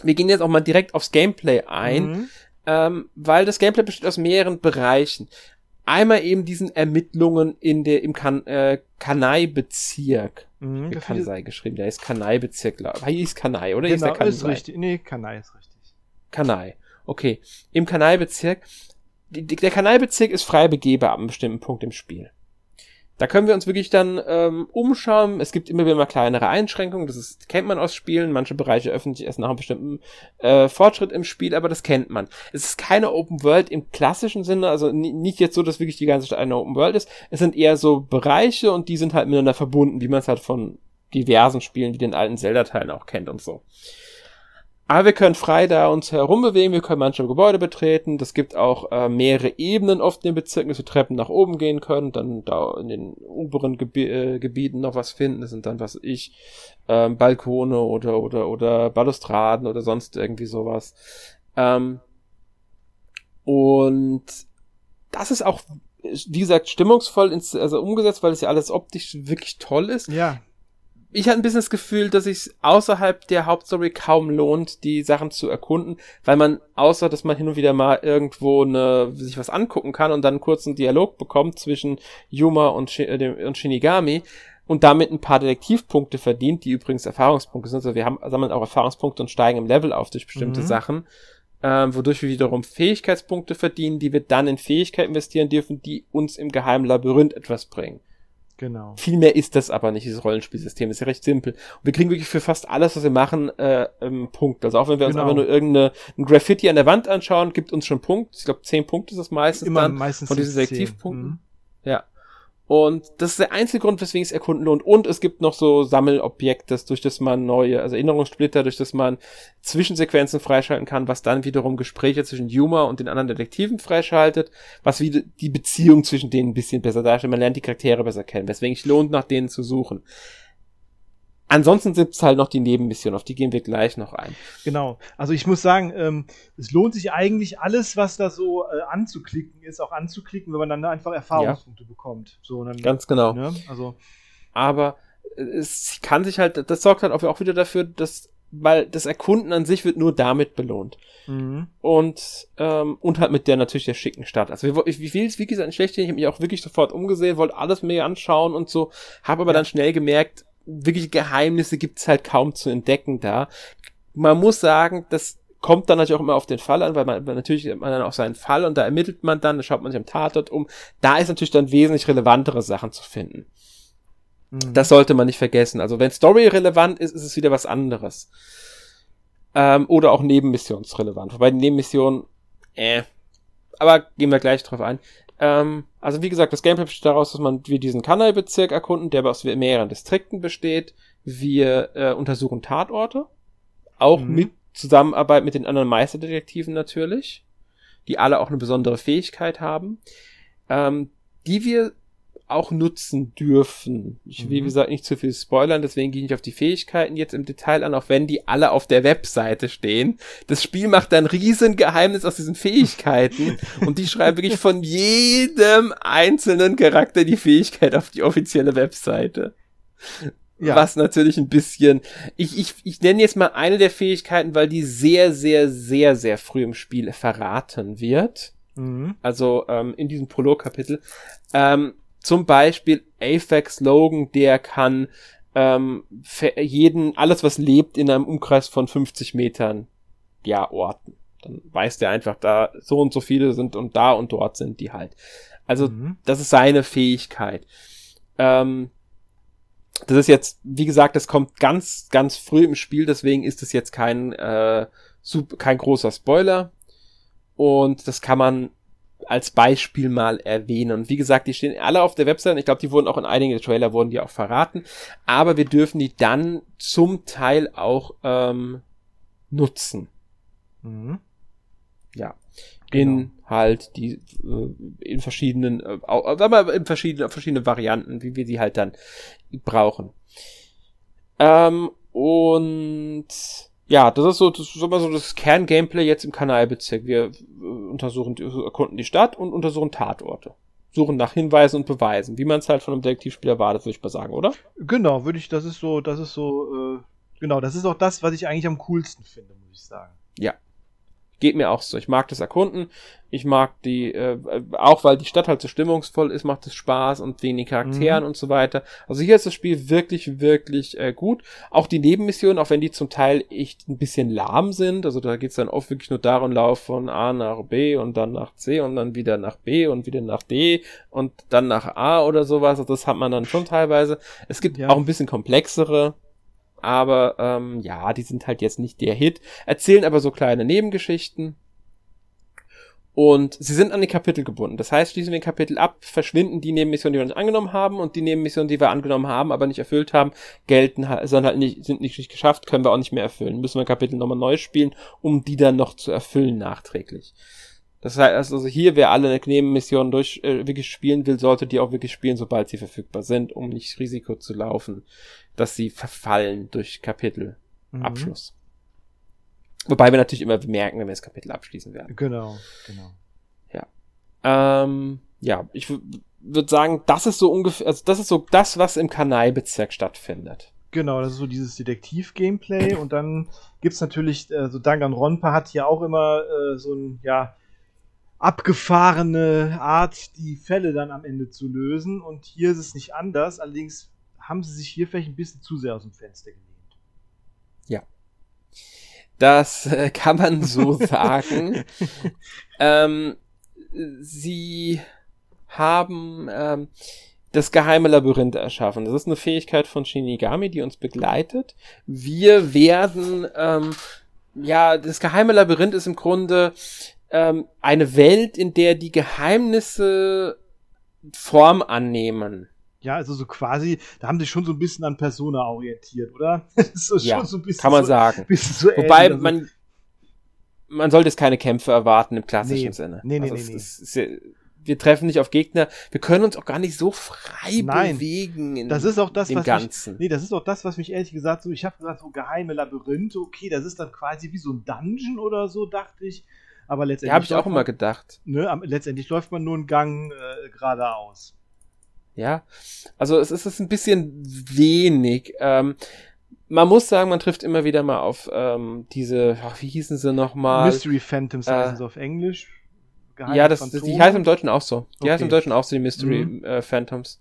Wir gehen jetzt auch mal direkt aufs Gameplay ein, mhm. ähm, weil das Gameplay besteht aus mehreren Bereichen. Einmal eben diesen Ermittlungen in der im kan äh, Kanai-Bezirk. Mhm, Kansai geschrieben, der ist Kanai-Bezirk, glaube ich. Hieß Kanai, oder? Genau, ist, der ist richtig. Nee, Kanai ist richtig. Kanai. Okay. Im Kanai-Bezirk die, der Kanalbezirk ist frei begehbar ab einem bestimmten Punkt im Spiel. Da können wir uns wirklich dann ähm, umschauen. Es gibt immer wieder mal kleinere Einschränkungen. Das ist, kennt man aus Spielen. Manche Bereiche öffnen sich erst nach einem bestimmten äh, Fortschritt im Spiel, aber das kennt man. Es ist keine Open World im klassischen Sinne, also nicht jetzt so, dass wirklich die ganze Stadt eine Open World ist. Es sind eher so Bereiche und die sind halt miteinander verbunden, wie man es halt von diversen Spielen wie den alten Zelda-Teilen auch kennt und so. Aber wir können frei da uns herumbewegen, wir können manche Gebäude betreten. Das gibt auch äh, mehrere Ebenen oft in den Bezirken, dass wir Treppen nach oben gehen können, dann da in den oberen Gebi äh, Gebieten noch was finden. Das sind dann, was ich, ähm, Balkone oder, oder, oder Balustraden oder sonst irgendwie sowas. Ähm, und das ist auch, wie gesagt, stimmungsvoll ins, also umgesetzt, weil es ja alles optisch wirklich toll ist. Ja ich hatte ein bisschen das Gefühl, dass es außerhalb der Hauptstory kaum lohnt, die Sachen zu erkunden, weil man, außer dass man hin und wieder mal irgendwo eine, sich was angucken kann und dann einen kurzen Dialog bekommt zwischen Yuma und, äh, und Shinigami und damit ein paar Detektivpunkte verdient, die übrigens Erfahrungspunkte sind. Also wir haben, sammeln auch Erfahrungspunkte und steigen im Level auf durch bestimmte mhm. Sachen, ähm, wodurch wir wiederum Fähigkeitspunkte verdienen, die wir dann in Fähigkeit investieren dürfen, die uns im geheimen Labyrinth etwas bringen. Genau. Viel mehr ist das aber nicht, dieses Rollenspielsystem. Ist ja recht simpel. Und wir kriegen wirklich für fast alles, was wir machen, äh, ähm, Punkt. Also auch wenn wir genau. uns einfach nur irgendeine ein Graffiti an der Wand anschauen, gibt uns schon Punkt. Ich glaube, zehn Punkte ist das meistens Immer dann meistens von diesen Selektivpunkten. Mhm. Ja. Und das ist der einzige Grund, weswegen es erkunden lohnt. Und es gibt noch so Sammelobjekte, durch das man neue, also Erinnerungssplitter, durch das man Zwischensequenzen freischalten kann, was dann wiederum Gespräche zwischen Yuma und den anderen Detektiven freischaltet, was wieder die Beziehung zwischen denen ein bisschen besser darstellt. Man lernt die Charaktere besser kennen, weswegen es lohnt, nach denen zu suchen. Ansonsten gibt's halt noch die Nebenmission, auf die gehen wir gleich noch ein. Genau. Also ich muss sagen, ähm, es lohnt sich eigentlich alles, was da so äh, anzuklicken ist, auch anzuklicken, wenn man dann einfach Erfahrungspunkte ja. bekommt. So, dann, Ganz genau. Ne? Also. Aber es kann sich halt, das sorgt halt auch wieder dafür, dass, weil das Erkunden an sich wird nur damit belohnt. Mhm. Und, ähm, und halt mit der natürlich der schicken Stadt. Also ich, ich will es, wie gesagt, nicht schlecht, ich habe mich auch wirklich sofort umgesehen, wollte alles mir anschauen und so, habe aber ja. dann schnell gemerkt, wirklich Geheimnisse gibt's halt kaum zu entdecken da. Man muss sagen, das kommt dann natürlich auch immer auf den Fall an, weil man natürlich hat man dann auch seinen Fall und da ermittelt man dann, da schaut man sich am Tatort um. Da ist natürlich dann wesentlich relevantere Sachen zu finden. Mhm. Das sollte man nicht vergessen. Also wenn Story relevant ist, ist es wieder was anderes. Ähm, oder auch nebenmissionsrelevant. Wobei die Nebenmission, äh. Aber gehen wir gleich drauf ein. Ähm, also wie gesagt, das Gameplay besteht daraus, dass man wir diesen Kanai-Bezirk erkunden, der aus mehreren Distrikten besteht. Wir äh, untersuchen Tatorte, auch mhm. mit Zusammenarbeit mit den anderen Meisterdetektiven natürlich, die alle auch eine besondere Fähigkeit haben, ähm, die wir auch nutzen dürfen. Ich will, mhm. wie gesagt, nicht zu viel spoilern, deswegen gehe ich auf die Fähigkeiten jetzt im Detail an, auch wenn die alle auf der Webseite stehen. Das Spiel macht ein riesen Geheimnis aus diesen Fähigkeiten und die schreiben wirklich von jedem einzelnen Charakter die Fähigkeit auf die offizielle Webseite. Ja. Was natürlich ein bisschen, ich, ich, ich nenne jetzt mal eine der Fähigkeiten, weil die sehr, sehr, sehr, sehr früh im Spiel verraten wird. Mhm. Also ähm, in diesem Prolog-Kapitel. Ähm, zum Beispiel Apex Logan, der kann ähm, jeden, alles was lebt, in einem Umkreis von 50 Metern, ja, orten. Dann weiß der einfach, da so und so viele sind und da und dort sind die halt. Also, mhm. das ist seine Fähigkeit. Ähm, das ist jetzt, wie gesagt, das kommt ganz, ganz früh im Spiel, deswegen ist es jetzt kein, äh, super, kein großer Spoiler. Und das kann man als Beispiel mal erwähnen. Und wie gesagt, die stehen alle auf der Website. Ich glaube, die wurden auch in einigen Trailer wurden die auch verraten. Aber wir dürfen die dann zum Teil auch ähm, nutzen. Mhm. Ja. Genau. In halt die äh, in verschiedenen, äh, aber in verschiedenen, verschiedene Varianten, wie wir sie halt dann brauchen. Ähm, und ja, das ist so, das ist immer so das Kerngameplay jetzt im Kanalbezirk. Wir äh, untersuchen, erkunden die Stadt und untersuchen Tatorte. Suchen nach Hinweisen und Beweisen, wie man es halt von einem Detektivspiel erwartet, würde ich mal sagen, oder? Genau, würde ich, das ist so, das ist so, äh, genau, das ist auch das, was ich eigentlich am coolsten finde, muss ich sagen. Ja, Geht mir auch so. Ich mag das Erkunden. Ich mag die, äh, auch weil die Stadt halt so stimmungsvoll ist, macht es Spaß und wenig Charakteren mhm. und so weiter. Also hier ist das Spiel wirklich, wirklich äh, gut. Auch die Nebenmissionen, auch wenn die zum Teil echt ein bisschen lahm sind. Also da geht's dann oft wirklich nur darum, Lauf von A nach B und dann nach C und dann wieder nach B und wieder nach D und dann nach A oder sowas. Also das hat man dann schon teilweise. Es gibt ja. auch ein bisschen komplexere aber ähm, ja, die sind halt jetzt nicht der Hit. Erzählen aber so kleine Nebengeschichten. Und sie sind an die Kapitel gebunden. Das heißt, schließen wir den Kapitel ab, verschwinden die Nebenmissionen, die wir nicht angenommen haben, und die Nebenmissionen, die wir angenommen haben, aber nicht erfüllt haben, gelten, sind halt nicht, sind nicht geschafft, können wir auch nicht mehr erfüllen. Müssen wir Kapitel nochmal neu spielen, um die dann noch zu erfüllen nachträglich. Das heißt also hier, wer alle Nebenmissionen durch äh, wirklich spielen will, sollte die auch wirklich spielen, sobald sie verfügbar sind, um nicht Risiko zu laufen, dass sie verfallen durch Kapitelabschluss. Mhm. Wobei wir natürlich immer bemerken, wenn wir das Kapitel abschließen werden. Genau, genau. Ja. Ähm, ja, ich würde sagen, das ist so ungefähr, also das ist so das, was im Kanai-Bezirk stattfindet. Genau, das ist so dieses Detektiv-Gameplay und dann gibt's natürlich, äh, so Danganronpa hat hier auch immer äh, so ein, ja, abgefahrene Art, die Fälle dann am Ende zu lösen und hier ist es nicht anders, allerdings haben sie sich hier vielleicht ein bisschen zu sehr aus dem Fenster gelehnt. Ja. Das äh, kann man so sagen. ähm, sie haben ähm, das geheime Labyrinth erschaffen. Das ist eine Fähigkeit von Shinigami, die uns begleitet. Wir werden, ähm, ja, das geheime Labyrinth ist im Grunde ähm, eine Welt, in der die Geheimnisse Form annehmen. Ja, also so quasi, da haben sie schon so ein bisschen an Persona orientiert, oder? so ja, so kann man so, sagen. So Wobei ähnlich, also man, man sollte jetzt keine Kämpfe erwarten im klassischen nee, Sinne. Nee, nee, also nee, nee. Ist, ist, wir treffen nicht auf Gegner, wir können uns auch gar nicht so frei Nein, bewegen in Das ist auch das, was Ganzen. Mich, nee, das ist auch das, was mich ehrlich gesagt so, ich habe gesagt, so geheime Labyrinthe, okay, das ist dann quasi wie so ein Dungeon oder so, dachte ich. Aber letztendlich. ja, habe ich auch läuft immer man, gedacht. ne, Letztendlich läuft man nur einen Gang äh, geradeaus. Ja, also es ist, es ist ein bisschen wenig. Ähm, man muss sagen, man trifft immer wieder mal auf ähm, diese, ach, wie hießen sie nochmal? Mystery Phantoms äh, heißen sie auf Englisch. Geheime Ja, das, das, die heißt im Deutschen auch so. Die heißt im Okay. Deutschen auch so, die Mystery Mhm. äh, Phantoms.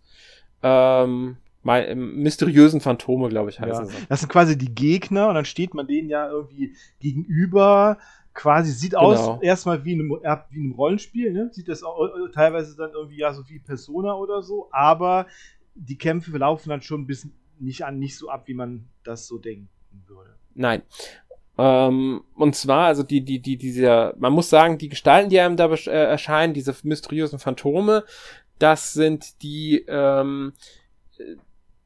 Ähm, mein, im mysteriösen Phantome, glaube ich, heißen Ja. sie. Das sind quasi die Gegner und dann steht man denen ja irgendwie gegenüber. Quasi sieht Genau. aus erstmal wie in einem, ja, wie in einem Rollenspiel, ne? Sieht das auch, äh, teilweise dann irgendwie ja so wie Persona oder so, aber die Kämpfe laufen dann schon ein bisschen nicht an, nicht so ab, wie man das so denken würde. Nein. Ähm, und zwar, also die, die, die, dieser, man muss sagen, die Gestalten, die einem da äh, erscheinen, diese mysteriösen Phantome, das sind die, ähm, äh,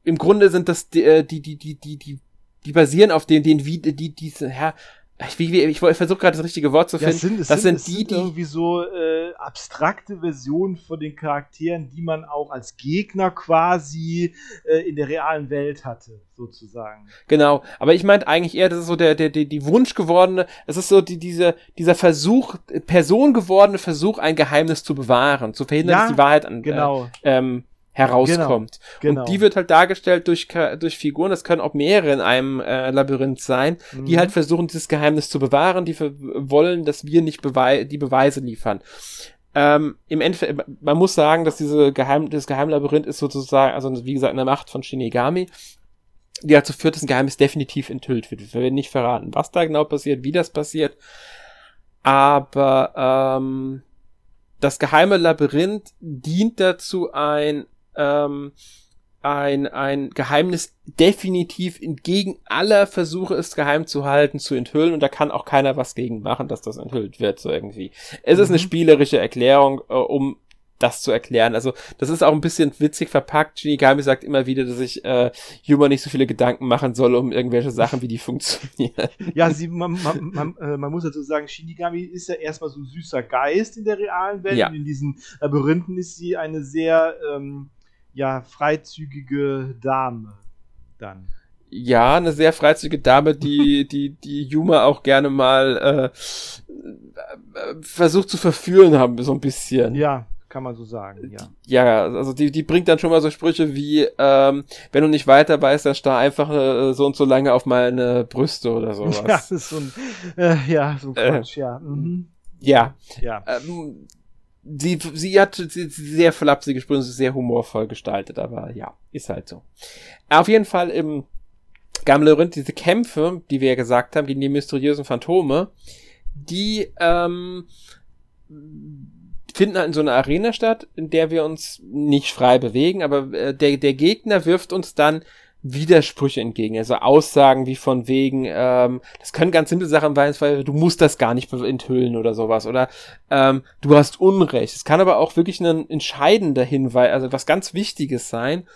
im Grunde sind das die, äh, die, die, die, die, die, die basieren auf den, den, wie, die, diese, ja, ich, wie, ich, ich versuche gerade das richtige Wort zu Ja, finden. es sind, das sind, sind, die, sind die, irgendwie so äh, abstrakte Versionen von den Charakteren, die man auch als Gegner quasi äh, in der realen Welt hatte, sozusagen. Genau, aber ich meinte eigentlich eher, das ist so der, der, der die Wunsch gewordene, es ist so die, diese, dieser Versuch, Person gewordene Versuch, ein Geheimnis zu bewahren, zu verhindern, Ja, dass die Wahrheit an, Genau, äh, ähm, herauskommt. genau. Und die wird halt dargestellt durch, durch Figuren, das können auch mehrere in einem äh, Labyrinth sein, die Mhm. halt versuchen, dieses Geheimnis zu bewahren, die wollen, dass wir nicht bewei die Beweise liefern. Ähm, Im Endeffekt, man muss sagen, dass diese Geheim das Geheimlabyrinth ist sozusagen, also wie gesagt, in der Macht von Shinigami, die dazu führt, dass ein Geheimnis definitiv enthüllt wird. Wir werden nicht verraten, was da genau passiert, wie das passiert. Aber ähm, das geheime Labyrinth dient dazu, ein, ähm, ein, ein Geheimnis definitiv entgegen aller Versuche, es geheim zu halten, zu enthüllen. Und da kann auch keiner was gegen machen, dass das enthüllt wird, so irgendwie. Es ist eine Mhm. spielerische Erklärung, äh, um das zu erklären. Also das ist auch ein bisschen witzig verpackt. Shinigami sagt immer wieder, dass ich äh, Yuma nicht so viele Gedanken machen soll um irgendwelche Sachen, wie die funktionieren. Ja, sie, man, man, man, äh, man muss dazu sagen, Shinigami ist ja erstmal so ein süßer Geist in der realen Welt. Ja. Und in diesen Labyrinthen ist sie eine sehr ähm, ja, freizügige Dame. Dann. Ja, eine sehr freizügige Dame, die, die, die Yuma auch gerne mal äh, äh, versucht zu verführen haben, so ein bisschen. Ja, kann man so sagen, ja. Ja, also die, die bringt dann schon mal so Sprüche wie, ähm, wenn du nicht weiter weißt, dann starr einfach äh, so und so lange auf meine Brüste oder sowas. Ja, das ist so ein, äh, ja, so ein Äh. Quatsch, ja. Mhm. ja. Ja. Ähm, sie, sie hat sie, sehr flapsige ist sehr humorvoll gestaltet, aber ja, ist halt so. Auf jeden Fall im Gamlerin, diese Kämpfe, die wir ja gesagt haben, gegen die mysteriösen Phantome, die ähm, finden halt in so einer Arena statt, in der wir uns nicht frei bewegen, aber äh, der, der Gegner wirft uns dann Widersprüche entgegen, also Aussagen wie von wegen, ähm, das können ganz simple Sachen sein, weil du musst das gar nicht enthüllen oder sowas, oder ähm, du hast Unrecht. Es kann aber auch wirklich ein entscheidender Hinweis, also was ganz Wichtiges sein.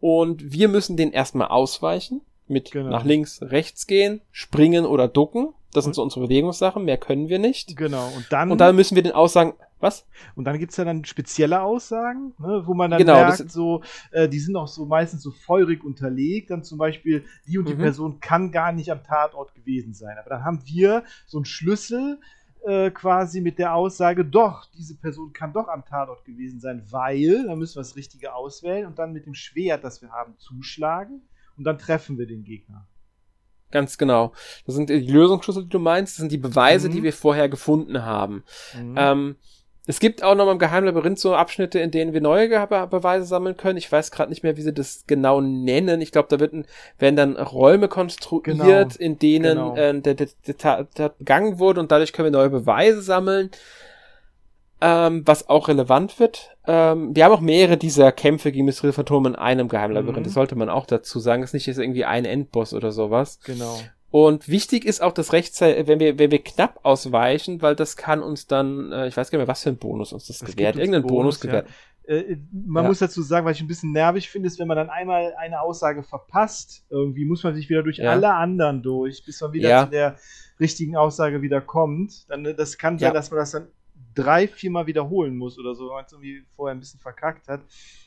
Und wir müssen den erstmal ausweichen, mit Genau. nach links, rechts gehen, springen oder ducken. Das sind so unsere Bewegungssachen, mehr können wir nicht. Genau. Und dann, Und dann müssen wir den Aussagen, was? und dann gibt's ja dann spezielle Aussagen, ne, wo man dann Genau, merkt, so, äh, die sind auch so meistens so feurig unterlegt. Dann zum Beispiel, die und die Mhm. Person kann gar nicht am Tatort gewesen sein. Aber dann haben wir so einen Schlüssel äh, quasi mit der Aussage, doch, diese Person kann doch am Tatort gewesen sein, weil, dann müssen wir das Richtige auswählen und dann mit dem Schwert, das wir haben, zuschlagen und dann treffen wir den Gegner. Ganz genau. Das sind die Lösungsschlüssel, die du meinst. Das sind die Beweise, Mhm. die wir vorher gefunden haben. Mhm. Ähm, es gibt auch noch mal im Geheimlabyrinth so Abschnitte, in denen wir neue Be Beweise sammeln können. Ich weiß gerade nicht mehr, wie sie das genau nennen. Ich glaube, da wird ein, werden dann Räume konstruiert, Genau, in denen genau. äh, der, der, der Tat Tat begangen wurde und dadurch können wir neue Beweise sammeln. Ähm, was auch relevant wird. Ähm, wir haben auch mehrere dieser Kämpfe gegen Mystery Phantom in einem Geheimlabyrinth. Mhm. Das sollte man auch dazu sagen. Das ist nicht jetzt irgendwie ein Endboss oder sowas. genau. Und wichtig ist auch das Rechtzeit, wenn wir, wenn wir knapp ausweichen, weil das kann uns dann, äh, ich weiß gar nicht mehr, was für ein Bonus uns das Es gewährt. Irgendeinen Bonus, Bonus, gewährt. Äh, man Ja. muss dazu sagen, was ich ein bisschen nervig finde, ist, wenn man dann einmal eine Aussage verpasst, irgendwie muss man sich wieder durch Ja. alle anderen durch, bis man wieder Ja. zu der richtigen Aussage wieder kommt. Dann, äh, das kann sein, Ja. dass man das dann drei, viermal wiederholen muss oder so, wenn man es irgendwie vorher ein bisschen verkackt hat.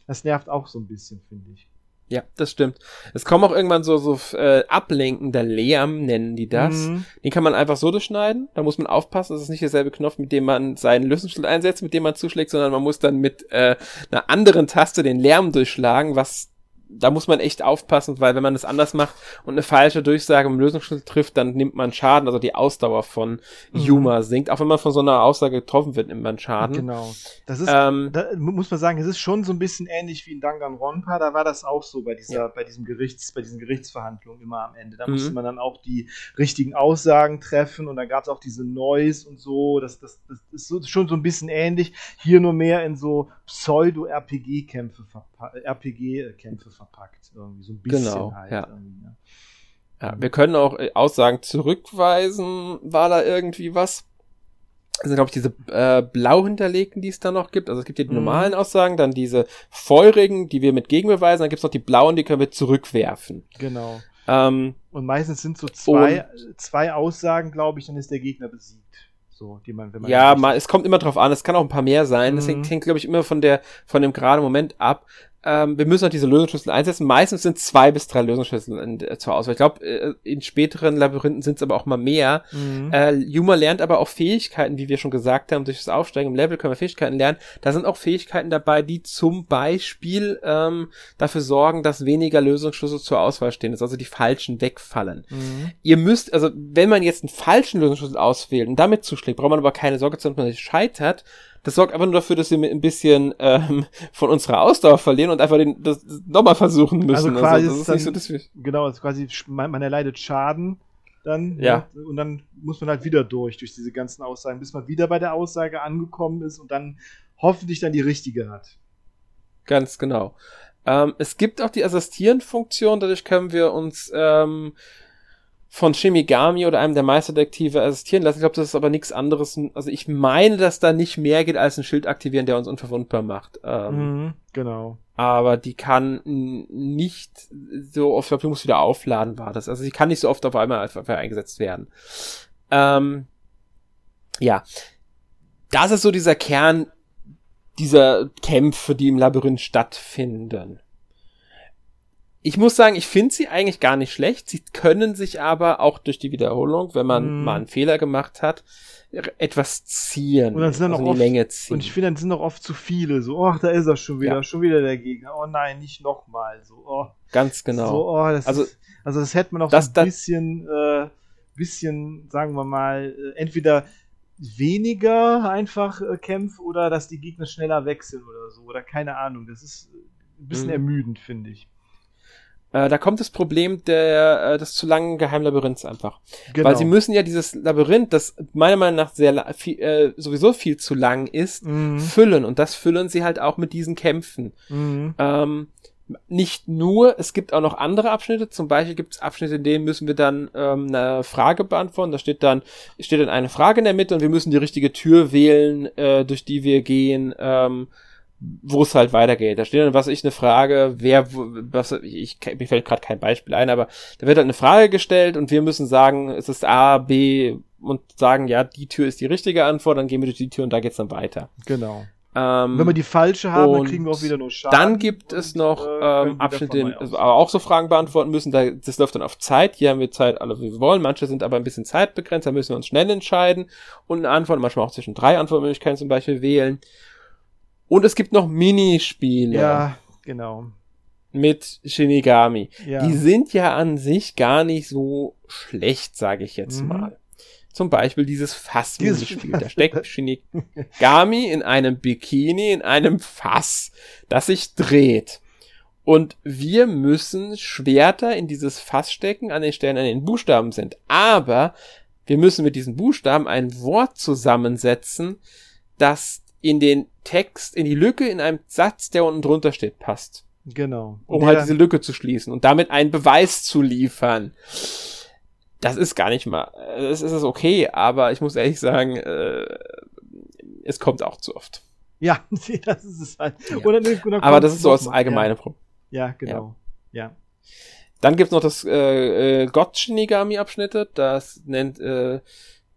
Das nervt auch so ein bisschen, finde ich. Ja, das stimmt. Es kommen auch irgendwann so, so äh, ablenkender Lärm, nennen die das. Mhm. Den kann man einfach so durchschneiden. Da muss man aufpassen, das ist nicht derselbe Knopf, mit dem man seinen Lösungsschlüssel einsetzt, mit dem man zuschlägt, sondern man muss dann mit äh, einer anderen Taste den Lärm durchschlagen, was da muss man echt aufpassen, weil wenn man das anders macht und eine falsche Durchsage im Lösungsschlüssel trifft, dann nimmt man Schaden, also die Ausdauer von mhm. Yuma sinkt. Auch wenn man von so einer Aussage getroffen wird, nimmt man Schaden. Genau. Das ist, ähm, da muss man sagen, es ist schon so ein bisschen ähnlich wie in Danganronpa, da war das auch so bei dieser, ja. bei diesem Gerichts, bei diesen Gerichtsverhandlungen immer am Ende. Da mhm. musste man dann auch die richtigen Aussagen treffen und dann gab es auch diese Noise und so. Das, das, das ist schon so ein bisschen ähnlich. Hier nur mehr in so Pseudo-RPG-Kämpfe RPG-Kämpfe verpackt. Irgendwie so ein bisschen genau, halt. Ja. Ne? ja. wir können auch äh, Aussagen zurückweisen. War da irgendwie was? Das sind, glaube ich, diese äh, blau hinterlegten, die es da noch gibt. Also es gibt hier die mhm. normalen Aussagen, dann diese feurigen, die wir mit Gegenbeweisen, dann gibt es noch die blauen, die können wir zurückwerfen. Genau. Ähm, und meistens sind so zwei, zwei Aussagen, glaube ich, dann ist der Gegner besiegt. So, die man, wenn man ja, mal, es kommt immer drauf an, es kann auch ein paar mehr sein. Mhm. Hängt, hängt glaube ich, immer von der, von dem gerade Moment ab ähm, wir müssen auch diese Lösungsschlüssel einsetzen. Meistens sind zwei bis drei Lösungsschlüssel in, äh, zur Auswahl. Ich glaube, äh, in späteren Labyrinthen sind es aber auch mal mehr. Mhm. Äh, Yuma lernt aber auch Fähigkeiten, wie wir schon gesagt haben, durch das Aufsteigen im Level können wir Fähigkeiten lernen. Da sind auch Fähigkeiten dabei, die zum Beispiel ähm, dafür sorgen, dass weniger Lösungsschlüssel zur Auswahl stehen, dass also die falschen wegfallen. Mhm. Ihr müsst, also wenn man jetzt einen falschen Lösungsschlüssel auswählt und damit zuschlägt, braucht man aber keine Sorge dass man scheitert, das sorgt einfach nur dafür, dass wir ein bisschen ähm, von unserer Ausdauer verlieren und einfach den, das, das nochmal versuchen müssen. Also quasi also, das ist, dann, nicht so, wir genau, ist quasi man, man erleidet Schaden dann ja. Ne? und dann muss man halt wieder durch durch diese ganzen Aussagen, bis man wieder bei der Aussage angekommen ist und dann hoffentlich dann die richtige hat. Ganz genau. Ähm, es gibt auch die Assistieren-Funktion, dadurch können wir uns ähm, von Shimigami oder einem der Meisterdetektive assistieren lassen. Ich glaube, das ist aber nichts anderes. Also ich meine, dass da nicht mehr geht als ein Schild aktivieren, der uns unverwundbar macht. Ähm, mhm, genau. Aber die kann nicht so oft, ich glaube, du musst wieder aufladen, war das. Also sie kann nicht so oft auf einmal eingesetzt werden. Ähm, ja. Das ist so dieser Kern dieser Kämpfe, die im Labyrinth stattfinden. Ich muss sagen, ich finde sie eigentlich gar nicht schlecht. Sie können sich aber auch durch die Wiederholung, wenn man mm. mal einen Fehler gemacht hat, etwas ziehen. Und dann sind also noch oft, Länge ziehen. Und ich finde, dann sind noch oft zu viele. So, ach, da ist er schon wieder, ja. schon wieder der Gegner. Oh nein, nicht nochmal. So, oh. Ganz genau. So, oh, also, ist, also das hätte man auch das, so ein bisschen, äh, bisschen, sagen wir mal, äh, entweder weniger einfach äh, kämpfen oder dass die Gegner schneller wechseln oder so. Oder keine Ahnung. Das ist ein bisschen mhm. ermüdend, finde ich. Äh, da kommt das Problem der, äh, des zu langen Geheimlabyrinths einfach. Genau. Weil sie müssen ja dieses Labyrinth, das meiner Meinung nach sehr viel, äh, sowieso viel zu lang ist, mhm. füllen. Und das füllen sie halt auch mit diesen Kämpfen. Mhm. Ähm, nicht nur, es gibt auch noch andere Abschnitte. Zum Beispiel gibt es Abschnitte, in denen müssen wir dann ähm, eine Frage beantworten. Da steht dann, steht dann eine Frage in der Mitte und wir müssen die richtige Tür wählen, äh, durch die wir gehen. Ähm, wo es halt weitergeht. Da steht dann, was ich eine Frage, wer, was, ich, mir fällt gerade kein Beispiel ein, aber da wird halt eine Frage gestellt und wir müssen sagen, es ist A, B und sagen, ja, die Tür ist die richtige Antwort, dann gehen wir durch die Tür und da geht's dann weiter. Genau. Ähm, Wenn wir die falsche haben, dann kriegen wir auch wieder nur Schaden. Dann gibt es noch äh, ähm, Abschnitte, also, aber auch so Fragen beantworten müssen. Da, das läuft dann auf Zeit. Hier haben wir Zeit, alle wie wir wollen. Manche sind aber ein bisschen zeitbegrenzt. Da müssen wir uns schnell entscheiden und eine Antwort, manchmal auch zwischen drei Antwortmöglichkeiten zum Beispiel wählen. Und es gibt noch Minispiele. Ja, genau. Mit Shinigami. Ja. Die sind ja an sich gar nicht so schlecht, sage ich jetzt mhm. mal. Zum Beispiel dieses Fass-Minispiel. Da steckt Shinigami in einem Bikini, in einem Fass, das sich dreht. Und wir müssen Schwerter in dieses Fass stecken, an den Stellen, an den Buchstaben sind. Aber wir müssen mit diesen Buchstaben ein Wort zusammensetzen, das in den Text, in die Lücke in einem Satz, der unten drunter steht, passt. Genau. Um der, halt diese Lücke zu schließen und damit einen Beweis zu liefern. Das ist gar nicht mal, das ist okay, aber ich muss ehrlich sagen, äh, es kommt auch zu oft. Ja, das ist es halt. Ja. Oder, oder aber das ist so das allgemeine ja. Problem. Ja, genau. Ja. ja. Dann gibt's noch das äh, äh, Gott-Shinigami-Abschnitte, das nennt äh,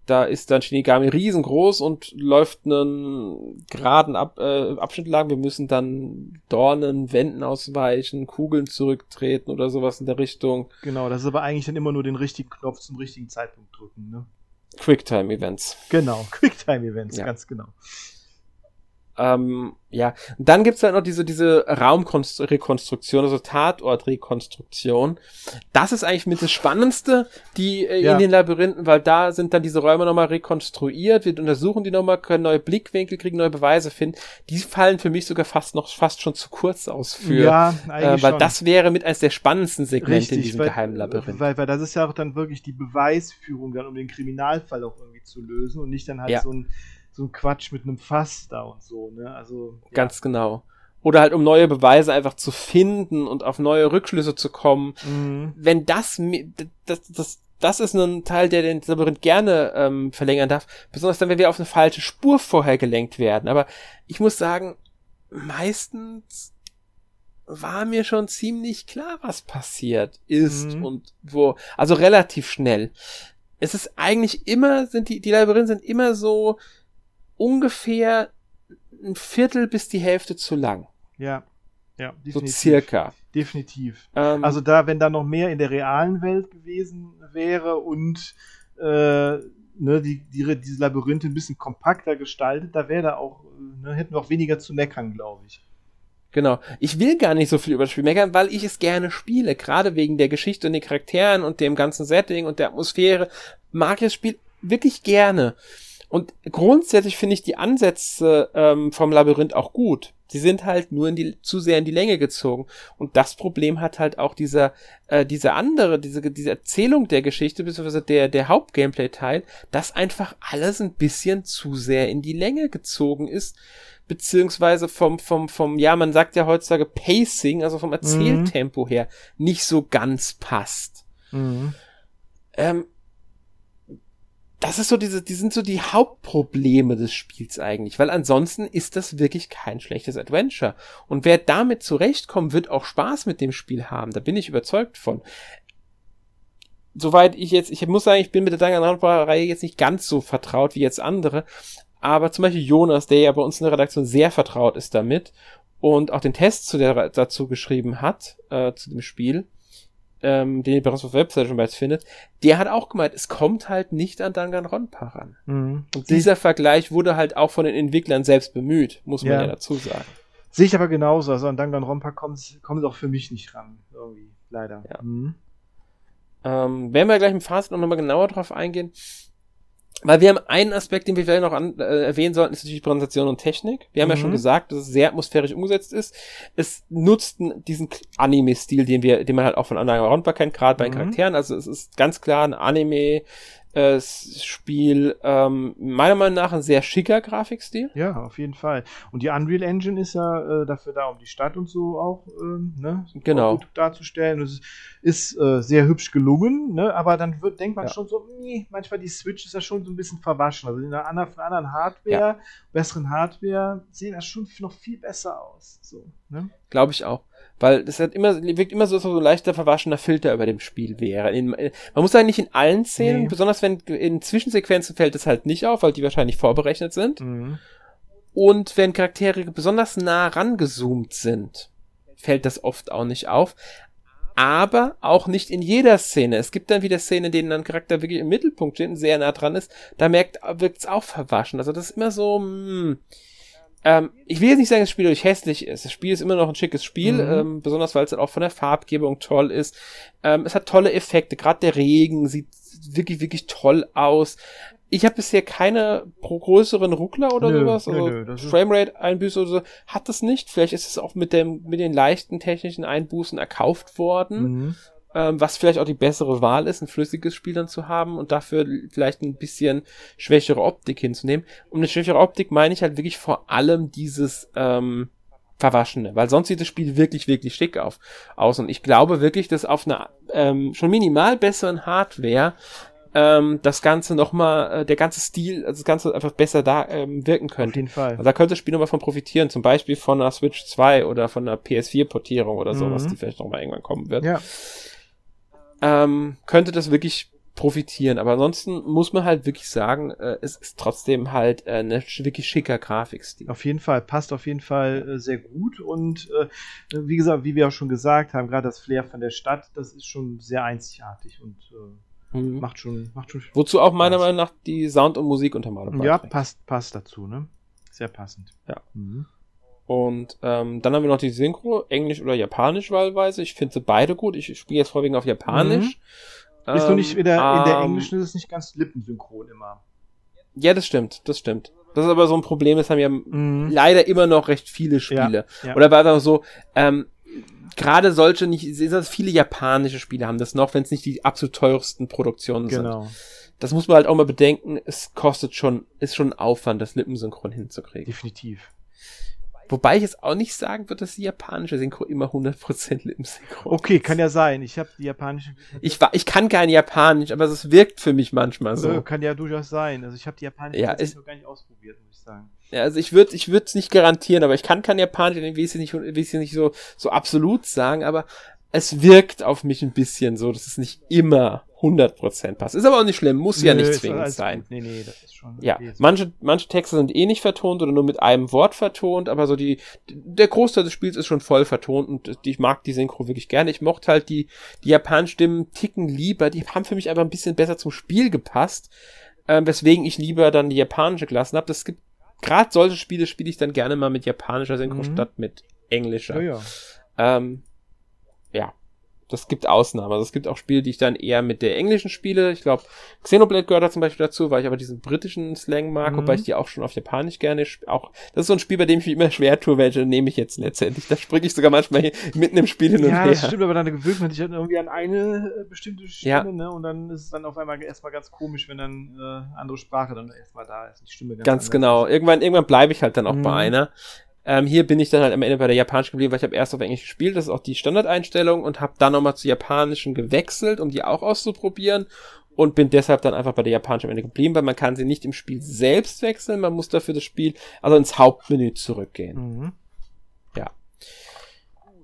da ist dann Shinigami riesengroß und läuft einen geraden Ab äh, Abschnitt lang. Wir müssen dann Dornen, Wänden ausweichen, Kugeln zurücktreten oder sowas in der Richtung. Genau, das ist aber eigentlich dann immer nur den richtigen Knopf zum richtigen Zeitpunkt drücken, ne? Quicktime-Events. Genau, Quicktime-Events, ja. ganz genau. Ähm, ja, und dann gibt's halt noch diese, diese Raumrekonstruktion, also Tatortrekonstruktion. Das ist eigentlich mit das Spannendste, die äh, ja. in den Labyrinthen, weil da sind dann diese Räume nochmal rekonstruiert, wir untersuchen die nochmal, können neue Blickwinkel kriegen, neue Beweise finden. Die fallen für mich sogar fast noch, fast schon zu kurz aus für, ja, äh, weil schon. das wäre mit eines der spannendsten Segmente Richtig, in diesem weil, geheimen Labyrinth. Weil, weil das ist ja auch dann wirklich die Beweisführung dann, um den Kriminalfall auch irgendwie zu lösen und nicht dann halt ja. so ein so ein Quatsch mit einem Fass da und so, ne? Also. Ja. Ganz genau. Oder halt, um neue Beweise einfach zu finden und auf neue Rückschlüsse zu kommen. Mhm. Wenn das, das, das, das ist ein Teil, der den Labyrinth gerne ähm, verlängern darf. Besonders dann, wenn wir auf eine falsche Spur vorher gelenkt werden. Aber ich muss sagen, meistens war mir schon ziemlich klar, was passiert ist mhm. und wo. Also relativ schnell. Es ist eigentlich immer, sind die, die Labyrinthe sind immer so, ungefähr ein Viertel bis die Hälfte zu lang. Ja. Ja, definitiv. So circa. Definitiv. Ähm, also da, wenn da noch mehr in der realen Welt gewesen wäre und äh, ne, die, die, diese Labyrinthe ein bisschen kompakter gestaltet, da wäre da auch, ne, hätten wir auch weniger zu meckern, glaube ich. Genau. Ich will gar nicht so viel über das Spiel meckern, weil ich es gerne spiele. Gerade wegen der Geschichte und den Charakteren und dem ganzen Setting und der Atmosphäre mag ich das Spiel wirklich gerne. Und grundsätzlich finde ich die Ansätze ähm, vom Labyrinth auch gut. Sie sind halt nur in die, zu sehr in die Länge gezogen. Und das Problem hat halt auch dieser, äh, diese andere, diese, diese Erzählung der Geschichte, beziehungsweise der, der Hauptgameplay-Teil, dass einfach alles ein bisschen zu sehr in die Länge gezogen ist. Beziehungsweise vom, vom, vom, ja, man sagt ja heutzutage Pacing, also vom Erzähltempo mhm. her, nicht so ganz passt. Mhm. Ähm, das ist so diese, die sind so die Hauptprobleme des Spiels eigentlich, weil ansonsten ist das wirklich kein schlechtes Adventure. Und wer damit zurechtkommt, wird auch Spaß mit dem Spiel haben. Da bin ich überzeugt von. Soweit ich jetzt, ich muss sagen, ich bin mit der Danganronpa-Reihe jetzt nicht ganz so vertraut wie jetzt andere, aber zum Beispiel Jonas, der ja bei uns in der Redaktion sehr vertraut ist damit und auch den Test zu der, dazu geschrieben hat, äh, zu dem Spiel, ähm, den ihr bei uns auf der Website schon bereits findet, der hat auch gemeint, es kommt halt nicht an Danganronpa ran. Mhm. Und dieser Vergleich wurde halt auch von den Entwicklern selbst bemüht, muss man ja, ja dazu sagen. Sehe ich aber genauso. Also an Danganronpa kommt es auch für mich nicht ran. Irgendwie, leider. Ja. Mhm. Ähm, werden wir gleich im Fazit noch mal genauer drauf eingehen. Weil wir haben einen Aspekt, den wir vielleicht noch an, äh, erwähnen sollten, ist natürlich Präsentation und Technik. Wir haben mhm. ja schon mhm. gesagt, dass es sehr atmosphärisch umgesetzt ist. Es nutzt diesen Anime-Stil, den wir, den man halt auch von anderen Roundbar kennt, gerade bei mhm. Charakteren. Also es ist ganz klar ein Anime, äh, Spiel ähm, meiner Meinung nach ein sehr schicker Grafikstil. Ja, auf jeden Fall. Und die Unreal Engine ist ja äh, dafür da, um die Stadt und so auch ähm, ne, genau. gut darzustellen. Es ist äh, sehr hübsch gelungen, ne, aber dann wird, denkt man ja. schon so, nee, manchmal die Switch ist ja schon so ein bisschen verwaschen. Also in einer anderen, von anderen Hardware, ja. besseren Hardware, sehen das schon noch viel besser aus. So, ne? Glaube ich auch. Weil es hat immer, wirkt immer so, dass so ein leichter verwaschener Filter über dem Spiel wäre. In, man muss sagen, nicht in allen Szenen, nee. besonders wenn in Zwischensequenzen fällt es halt nicht auf, weil die wahrscheinlich vorberechnet sind. Mhm. Und wenn Charaktere besonders nah rangezoomt sind, fällt das oft auch nicht auf. Aber auch nicht in jeder Szene. Es gibt dann wieder Szenen, in denen ein Charakter wirklich im Mittelpunkt steht und sehr nah dran ist. Da merkt, wirkt es auch verwaschen. Also das ist immer so, mh, hm, ähm, ich will jetzt nicht sagen, dass das Spiel durch hässlich ist. Das Spiel ist immer noch ein schickes Spiel, mhm. ähm, besonders weil es halt auch von der Farbgebung toll ist. Ähm, es hat tolle Effekte, gerade der Regen sieht wirklich, wirklich toll aus. Ich habe bisher keine pro größeren Ruckler oder nö, sowas, also nö, nö, Framerate-Einbüße oder so, hat das nicht. Vielleicht ist es auch mit dem mit den leichten technischen Einbußen erkauft worden. Mhm ähm, was vielleicht auch die bessere Wahl ist, ein flüssiges Spiel dann zu haben und dafür vielleicht ein bisschen schwächere Optik hinzunehmen. Und eine schwächere Optik meine ich halt wirklich vor allem dieses ähm, Verwaschene, weil sonst sieht das Spiel wirklich, wirklich schick auf, aus. Und ich glaube wirklich, dass auf einer ähm, schon minimal besseren Hardware ähm, das Ganze nochmal, äh, der ganze Stil, also das Ganze einfach besser da ähm, wirken könnte. Auf jeden Fall. Also da könnte das Spiel nochmal von profitieren, zum Beispiel von einer Switch 2 oder von einer PS4-Portierung oder mhm. sowas, die vielleicht nochmal irgendwann kommen wird. Ja ähm, könnte das wirklich profitieren. Aber ansonsten muss man halt wirklich sagen, äh, es ist trotzdem halt äh, eine wirklich schicker Grafikstil. Auf jeden Fall, passt auf jeden Fall äh, sehr gut und äh, wie gesagt, wie wir auch schon gesagt haben, gerade das Flair von der Stadt, das ist schon sehr einzigartig und äh, mhm. macht schon, macht schon. Wozu auch meiner Meinung nach die Sound- und Musikuntermalung Ja, passt, passt dazu, ne? Sehr passend. Ja. Mhm. Und ähm, dann haben wir noch die Synchro, Englisch oder Japanisch wahlweise. Ich finde sie beide gut. Ich spiele jetzt vorwiegend auf Japanisch. Mhm. Ist ähm, nur nicht wieder, in der ähm, englischen ist es nicht ganz lippensynchron immer. Ja, das stimmt, das stimmt. Das ist aber so ein Problem, das haben ja mhm. leider immer noch recht viele Spiele. Ja, ja. Oder war einfach so, ähm, gerade solche nicht, viele japanische Spiele haben das noch, wenn es nicht die absolut teuersten Produktionen genau. sind. Das muss man halt auch mal bedenken, es kostet schon, ist schon Aufwand, das Lippensynchron hinzukriegen. Definitiv. Wobei ich jetzt auch nicht sagen würde, dass die japanische Synchro immer 100% Lippensynchro Okay, kann ja sein. Ich habe die japanische. Ich, war, ich kann kein Japanisch, aber es wirkt für mich manchmal so. Kann ja durchaus sein. Also ich habe die japanische ja, ist, noch gar nicht ausprobiert, muss ich sagen. Ja, also ich würde ich würde es nicht garantieren, aber ich kann kein Japanisch, ich will es nicht, will es nicht so, so absolut sagen, aber es wirkt auf mich ein bisschen so, dass es nicht immer 100% passt. Ist aber auch nicht schlimm, muss Nö, ja nicht zwingend sein. Nee, nee, das ist schon. Ja, manche, manche Texte sind eh nicht vertont oder nur mit einem Wort vertont, aber so die, der Großteil des Spiels ist schon voll vertont und ich mag die Synchro wirklich gerne. Ich mochte halt die, die japanischen Stimmen ticken lieber, die haben für mich einfach ein bisschen besser zum Spiel gepasst, äh, weswegen ich lieber dann die japanische gelassen habe. Das gibt, gerade solche Spiele spiele ich dann gerne mal mit japanischer Synchro mhm. statt mit englischer. Ja, ja. Ähm, ja, das gibt Ausnahmen. Also es gibt auch Spiele, die ich dann eher mit der englischen spiele. Ich glaube, Xenoblade gehört da zum Beispiel dazu, weil ich aber diesen britischen Slang mag, mhm. wobei ich die auch schon auf Japanisch gerne auch. Das ist so ein Spiel, bei dem ich mich immer schwer tue, welche nehme ich jetzt letztendlich. Da springe ich sogar manchmal mitten im Spiel hin und ja, her. Ja, das stimmt, aber dann gewöhnt man sich halt irgendwie an eine äh, bestimmte Stimme, ja. ne? Und dann ist es dann auf einmal erstmal ganz komisch, wenn dann äh, andere Sprache dann erstmal da ist. Die Stimme ganz, ganz genau. Ist. Irgendwann, irgendwann bleibe ich halt dann auch mhm. bei einer. Ähm, hier bin ich dann halt am Ende bei der japanischen geblieben, weil ich habe erst auf Englisch gespielt, das ist auch die Standardeinstellung und habe dann nochmal zu japanischen gewechselt, um die auch auszuprobieren und bin deshalb dann einfach bei der japanischen am Ende geblieben, weil man kann sie nicht im Spiel selbst wechseln, man muss dafür das Spiel also ins Hauptmenü zurückgehen. Mhm. Ja.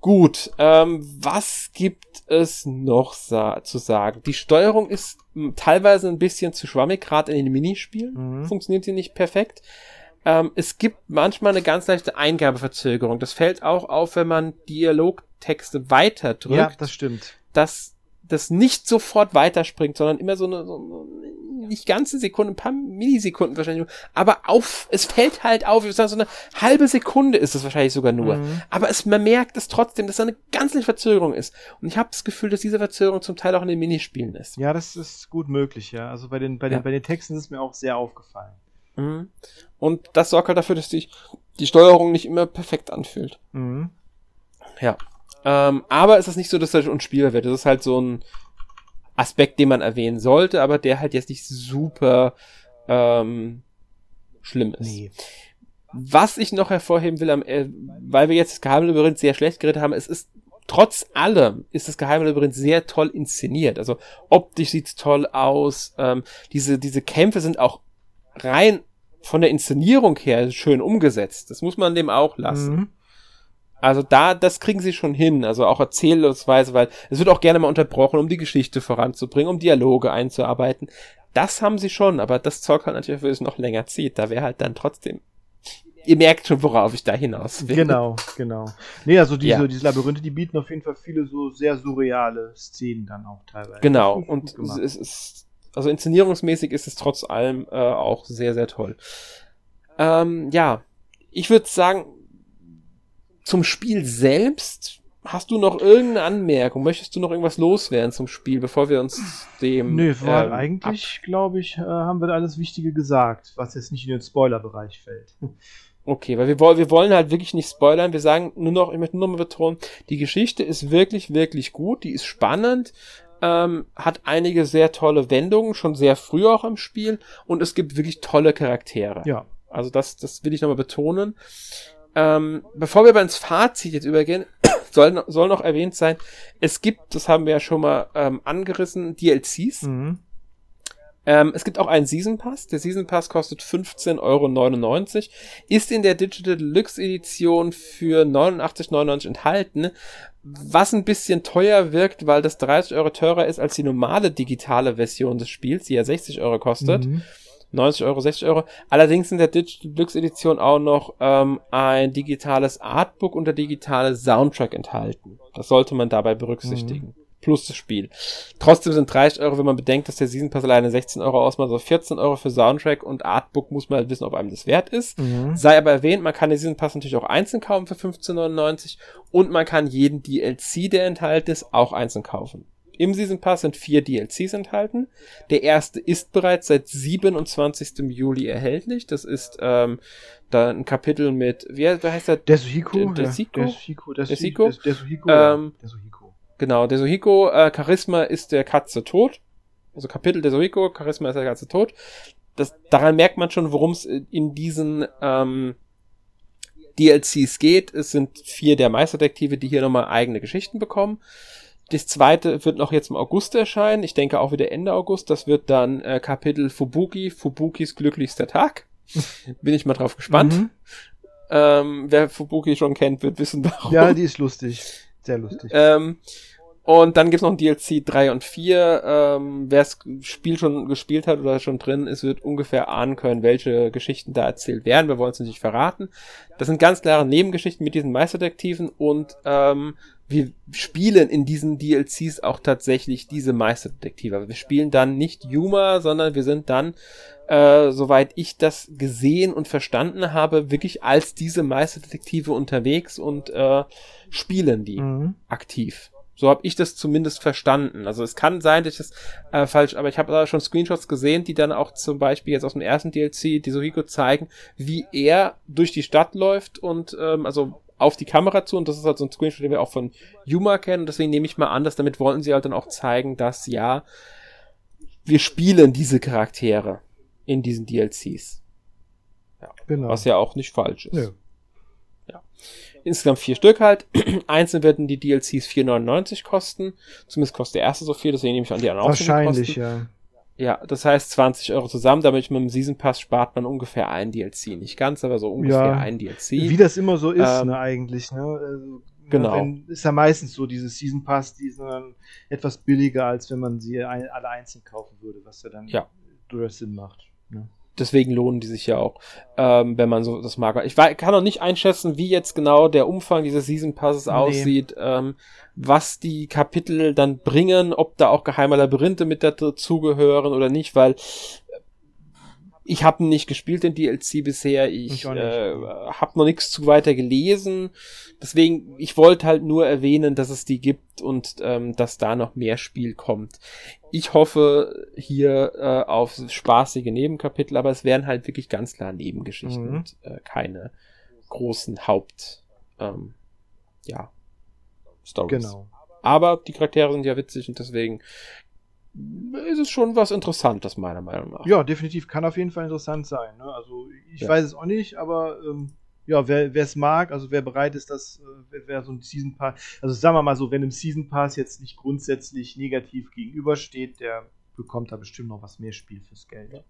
Gut, ähm, was gibt es noch sa zu sagen? Die Steuerung ist teilweise ein bisschen zu schwammig, gerade in den Minispielen. Mhm. Funktioniert sie nicht perfekt. Ähm, es gibt manchmal eine ganz leichte Eingabeverzögerung. Das fällt auch auf, wenn man Dialogtexte weiterdrückt. Ja, das stimmt. Dass das nicht sofort weiterspringt, sondern immer so eine, so eine nicht ganze Sekunde, ein paar Millisekunden wahrscheinlich, aber auf, es fällt halt auf, ich würde sagen, so eine halbe Sekunde ist es wahrscheinlich sogar nur. Mhm. Aber es, man merkt es trotzdem, dass da eine ganz leichte Verzögerung ist. Und ich habe das Gefühl, dass diese Verzögerung zum Teil auch in den Minispielen ist. Ja, das ist gut möglich, ja. Also bei den, bei den, ja. bei den Texten ist es mir auch sehr aufgefallen. Mhm. Und das sorgt halt dafür, dass sich die Steuerung nicht immer perfekt anfühlt. Mhm. Ja. Ähm, aber es ist nicht so, dass das unspielbar wird. Das ist halt so ein Aspekt, den man erwähnen sollte, aber der halt jetzt nicht super ähm, schlimm ist. Nee. Was ich noch hervorheben will, äh, weil wir jetzt das Geheimlabyrinth sehr schlecht geredet haben, es ist trotz allem ist das Geheimlabyrinth sehr toll inszeniert. Also optisch sieht's toll aus. Ähm, diese diese Kämpfe sind auch rein von der Inszenierung her schön umgesetzt. Das muss man dem auch lassen. Mhm. Also da, das kriegen sie schon hin, also auch Erzählungsweise, weil es wird auch gerne mal unterbrochen, um die Geschichte voranzubringen, um Dialoge einzuarbeiten. Das haben sie schon, aber das Zeug halt natürlich, wenn es noch länger zieht, da wäre halt dann trotzdem. Ihr merkt schon, worauf ich da hinaus will. Genau, genau. Nee, also diese, ja. diese Labyrinthe, die bieten auf jeden Fall viele so sehr surreale Szenen dann auch teilweise. Genau, und es ist also inszenierungsmäßig ist es trotz allem äh, auch sehr, sehr toll. Ähm, ja, ich würde sagen, zum Spiel selbst Hast du noch irgendeine Anmerkung? Möchtest du noch irgendwas loswerden zum Spiel, bevor wir uns dem. Nö, ähm, eigentlich, glaube ich, äh, haben wir alles Wichtige gesagt, was jetzt nicht in den Spoiler-Bereich fällt. Okay, weil wir, wollen, wir wollen halt wirklich nicht spoilern. Wir sagen nur noch, ich möchte nur noch mal betonen, die Geschichte ist wirklich, wirklich gut, die ist spannend ähm, hat einige sehr tolle Wendungen, schon sehr früh auch im Spiel und es gibt wirklich tolle Charaktere. Ja. Also das, das will ich nochmal betonen. Ähm, bevor wir aber ins Fazit jetzt übergehen, soll, soll noch erwähnt sein, es gibt, das haben wir ja schon mal ähm, angerissen, DLCs. Mhm. Ähm, es gibt auch einen Season Pass. Der Season Pass kostet 15,99 Euro. Ist in der Digital Deluxe Edition für 89,99 enthalten. Was ein bisschen teuer wirkt, weil das 30 Euro teurer ist als die normale digitale Version des Spiels, die ja 60 Euro kostet. Mhm. 90 Euro, 60 Euro. Allerdings in der Digital Deluxe Edition auch noch ähm, ein digitales Artbook und der digitale Soundtrack enthalten. Das sollte man dabei berücksichtigen. Mhm plus das Spiel. Trotzdem sind 30 Euro, wenn man bedenkt, dass der Season Pass alleine 16 Euro ausmacht, also 14 Euro für Soundtrack und Artbook muss man halt wissen, ob einem das wert ist. Mhm. Sei aber erwähnt, man kann den Season Pass natürlich auch einzeln kaufen für 15,99 und man kann jeden DLC, der enthalten ist, auch einzeln kaufen. Im Season Pass sind vier DLCs enthalten. Der erste ist bereits seit 27. Juli erhältlich. Das ist ähm, da ein Kapitel mit, wie, heißt der? Desuhiko. Desuhiko. Desuhiko. Desuhiko. Desuhiko. Ähm, Genau, der Sohiko, äh, Charisma ist der Katze tot. Also Kapitel der Sohiko, Charisma ist der Katze tot. Das, daran merkt man schon, worum es in diesen ähm, DLCs geht. Es sind vier der Meisterdetektive, die hier nochmal eigene Geschichten bekommen. Das zweite wird noch jetzt im August erscheinen. Ich denke auch wieder Ende August. Das wird dann äh, Kapitel Fubuki, Fubukis glücklichster Tag. Bin ich mal drauf gespannt. Mhm. Ähm, wer Fubuki schon kennt, wird wissen, warum. Ja, die ist lustig. Sehr lustig. Ähm, und dann gibt's noch ein DLC 3 und 4. Ähm, Wer das Spiel schon gespielt hat oder schon drin ist, wird ungefähr ahnen können, welche Geschichten da erzählt werden. Wir wollen es nicht verraten. Das sind ganz klare Nebengeschichten mit diesen Meisterdetektiven und ähm, wir spielen in diesen DLCs auch tatsächlich diese Meisterdetektive. Wir spielen dann nicht Yuma, sondern wir sind dann, äh, soweit ich das gesehen und verstanden habe, wirklich als diese Meisterdetektive unterwegs und äh, spielen die mhm. aktiv. So habe ich das zumindest verstanden. Also es kann sein, dass ich das äh, falsch, aber ich habe da schon Screenshots gesehen, die dann auch zum Beispiel jetzt aus dem ersten DLC, die Sohiko zeigen, wie er durch die Stadt läuft und ähm, also auf die Kamera zu und das ist halt so ein Screenshot, den wir auch von Yuma kennen und deswegen nehme ich mal an, dass damit wollten sie halt dann auch zeigen, dass ja, wir spielen diese Charaktere in diesen DLCs. Ja. Genau. Was ja auch nicht falsch ist. Ja. ja. Insgesamt vier Stück halt. Einzeln werden die DLCs 4,99 kosten. Zumindest kostet der erste so viel, deswegen nehme ich an die anderen auch Wahrscheinlich, ja. Ja, das heißt 20 Euro zusammen, damit mit dem Season Pass spart man ungefähr ein DLC. Nicht ganz, aber so ungefähr ja, ein DLC. Wie das immer so ist, ähm, ne, eigentlich, ne? Also, genau. Wenn, ist ja meistens so, diese Season Pass, die sind dann etwas billiger, als wenn man sie ein, alle einzeln kaufen würde, was ja dann ja. durchaus Sinn macht. Deswegen lohnen die sich ja auch, ähm, wenn man so das mag. Ich weiß, kann noch nicht einschätzen, wie jetzt genau der Umfang dieses Season Passes nee. aussieht, ähm, was die Kapitel dann bringen, ob da auch geheime Labyrinthe mit dazugehören oder nicht, weil ich habe nicht gespielt, den DLC bisher. Ich, ich äh, habe noch nichts zu weiter gelesen. Deswegen, ich wollte halt nur erwähnen, dass es die gibt und ähm, dass da noch mehr Spiel kommt. Ich hoffe hier äh, auf spaßige Nebenkapitel, aber es wären halt wirklich ganz klar Nebengeschichten mhm. und äh, keine großen Haupt, ähm, ja, Stories. Genau. Aber die Charaktere sind ja witzig und deswegen ist es schon was Interessantes, meiner Meinung nach. Ja, definitiv. Kann auf jeden Fall interessant sein. Ne? Also, ich ja. weiß es auch nicht, aber ähm, ja, wer es mag, also wer bereit ist, dass, äh, wer, wer so ein Season Pass, also sagen wir mal so, wenn einem Season Pass jetzt nicht grundsätzlich negativ gegenübersteht, der bekommt da bestimmt noch was mehr Spiel fürs Geld. Ja.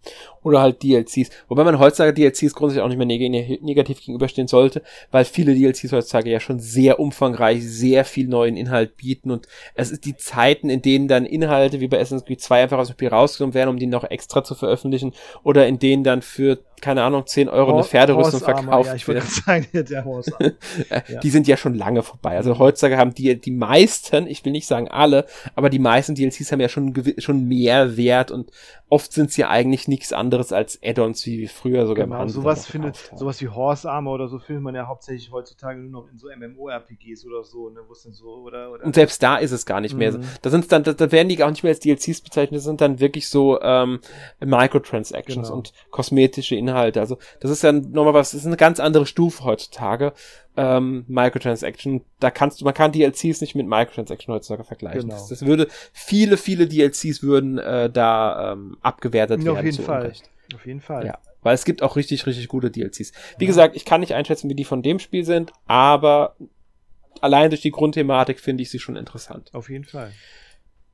Oder halt DLCs. Wobei man heutzutage DLCs grundsätzlich auch nicht mehr neg negativ gegenüberstehen sollte, weil viele DLCs heutzutage ja schon sehr umfangreich, sehr viel neuen Inhalt bieten und es ist die Zeiten, in denen dann Inhalte wie bei Assassin's Creed 2 einfach aus dem Spiel rausgenommen werden, um die noch extra zu veröffentlichen oder in denen dann für keine Ahnung, 10 Euro eine Pferderüstung verkauft ja, ich würde sagen, der ja. Die sind ja schon lange vorbei. Also heutzutage haben die, die meisten, ich will nicht sagen alle, aber die meisten DLCs haben ja schon, schon mehr Wert und oft sind sie ja eigentlich nichts anderes als Add-ons wie früher sogar genau, sowas findet, sowas wie Horse Armor oder so findet man ja hauptsächlich heutzutage nur noch in so MMORPGs oder so, ne, wo es denn so, oder, oder. Und selbst da ist es gar nicht mehr so. Mhm. Da sind dann, da, da werden die auch nicht mehr als DLCs bezeichnet, das sind dann wirklich so, ähm, Microtransactions genau. und kosmetische Inhalte. Also, das ist dann nochmal was, das ist eine ganz andere Stufe heutzutage ähm, Microtransaction. Da kannst du, man kann DLCs nicht mit Microtransaction heutzutage vergleichen. Genau. Das, das, würde, viele, viele DLCs würden äh, da ähm, abgewertet ja, werden. Auf jeden Fall. Unrecht. Auf jeden Fall. Ja. Weil es gibt auch richtig, richtig gute DLCs. Wie ja. gesagt, ich kann nicht einschätzen, wie die von dem Spiel sind, aber allein durch die Grundthematik finde ich sie schon interessant. Auf jeden Fall.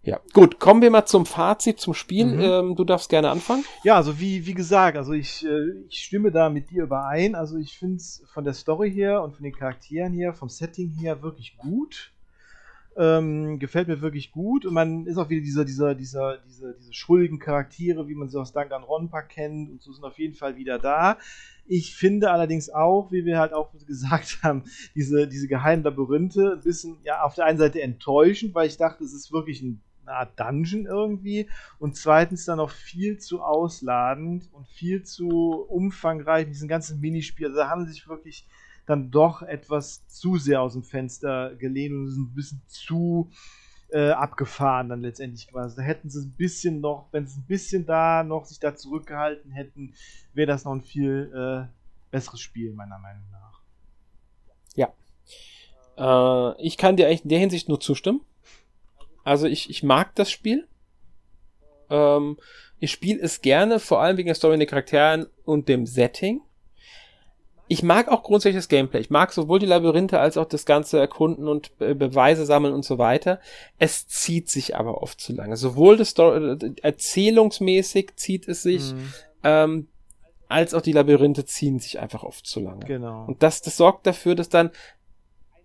Ja, gut, kommen wir mal zum Fazit, zum Spiel. Mhm. Ähm, du darfst gerne anfangen. Ja, also wie, wie gesagt, also ich, äh, ich stimme da mit dir überein. Also ich finde es von der Story her und von den Charakteren her, vom Setting her wirklich gut. Ähm, gefällt mir wirklich gut. Und man ist auch wieder dieser, dieser, dieser, diese, diese schuldigen Charaktere, wie man sie aus Danganronpa kennt und so sind auf jeden Fall wieder da. Ich finde allerdings auch, wie wir halt auch gesagt haben, diese, diese geheimen Labyrinthe ein bisschen, ja, auf der einen Seite enttäuschend, weil ich dachte, es ist wirklich ein eine Art Dungeon irgendwie und zweitens dann auch viel zu ausladend und viel zu umfangreich mit diesen ganzen Minispielen. Also da haben sie sich wirklich dann doch etwas zu sehr aus dem Fenster gelehnt und sind ein bisschen zu äh, abgefahren dann letztendlich quasi. Da hätten sie ein bisschen noch, wenn sie ein bisschen da noch sich da zurückgehalten hätten, wäre das noch ein viel äh, besseres Spiel, meiner Meinung nach. Ja. Äh, ich kann dir eigentlich in der Hinsicht nur zustimmen. Also ich, ich mag das Spiel. Ähm, ich spiele es gerne, vor allem wegen der Story und den Charakteren und dem Setting. Ich mag auch grundsätzlich das Gameplay. Ich mag sowohl die Labyrinthe als auch das ganze Erkunden und Be Beweise sammeln und so weiter. Es zieht sich aber oft zu lange. Sowohl das Story, äh, erzählungsmäßig zieht es sich, mhm. ähm, als auch die Labyrinthe ziehen sich einfach oft zu lange. Genau. Und das, das sorgt dafür, dass dann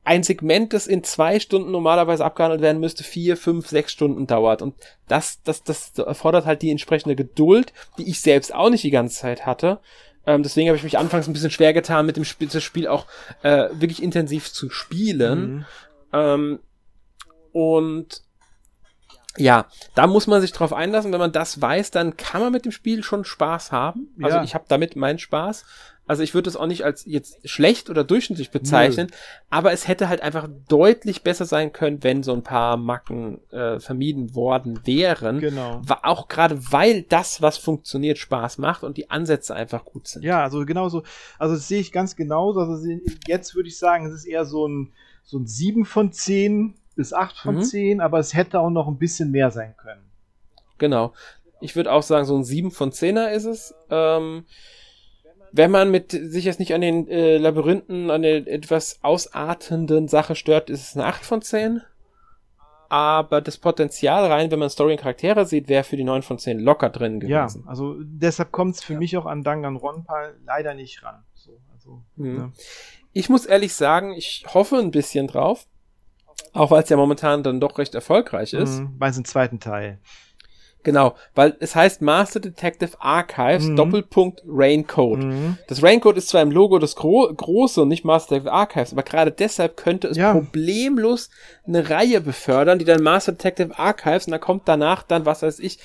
ein Segment, das in zwei Stunden normalerweise abgehandelt werden müsste, vier, fünf, sechs Stunden dauert. Und das, das, das erfordert halt die entsprechende Geduld, die ich selbst auch nicht die ganze Zeit hatte. Ähm, deswegen habe ich mich anfangs ein bisschen schwer getan, mit dem Spiel, das Spiel auch äh, wirklich intensiv zu spielen. Mhm. Ähm, und ja, da muss man sich drauf einlassen. Wenn man das weiß, dann kann man mit dem Spiel schon Spaß haben. Also ja. ich habe damit meinen Spaß. Also ich würde es auch nicht als jetzt schlecht oder durchschnittlich bezeichnen, Nö. aber es hätte halt einfach deutlich besser sein können, wenn so ein paar Macken äh, vermieden worden wären. Genau. War auch gerade weil das, was funktioniert, Spaß macht und die Ansätze einfach gut sind. Ja, also genauso. Also das sehe ich ganz genauso. Also jetzt würde ich sagen, es ist eher so ein so ein 7 von 10 bis 8 von mhm. 10, aber es hätte auch noch ein bisschen mehr sein können. Genau. Ich würde auch sagen, so ein 7 von 10er ist es. Ähm, wenn man mit sich jetzt nicht an den äh, Labyrinthen, an der etwas ausartenden Sache stört, ist es eine 8 von 10. Aber das Potenzial rein, wenn man Story und Charaktere sieht, wäre für die 9 von 10 locker drin gewesen. Ja, also deshalb kommt es für ja. mich auch an Danganronpa leider nicht ran. So, also, mhm. ja. Ich muss ehrlich sagen, ich hoffe ein bisschen drauf. Auch weil es ja momentan dann doch recht erfolgreich ist. Mhm, bei dem zweiten Teil. Genau, weil es heißt Master Detective Archives mhm. Doppelpunkt Raincoat. Mhm. Das Raincoat ist zwar im Logo das Gro große und nicht Master Detective Archives, aber gerade deshalb könnte es ja. problemlos eine Reihe befördern, die dann Master Detective Archives und da kommt danach dann, was weiß ich,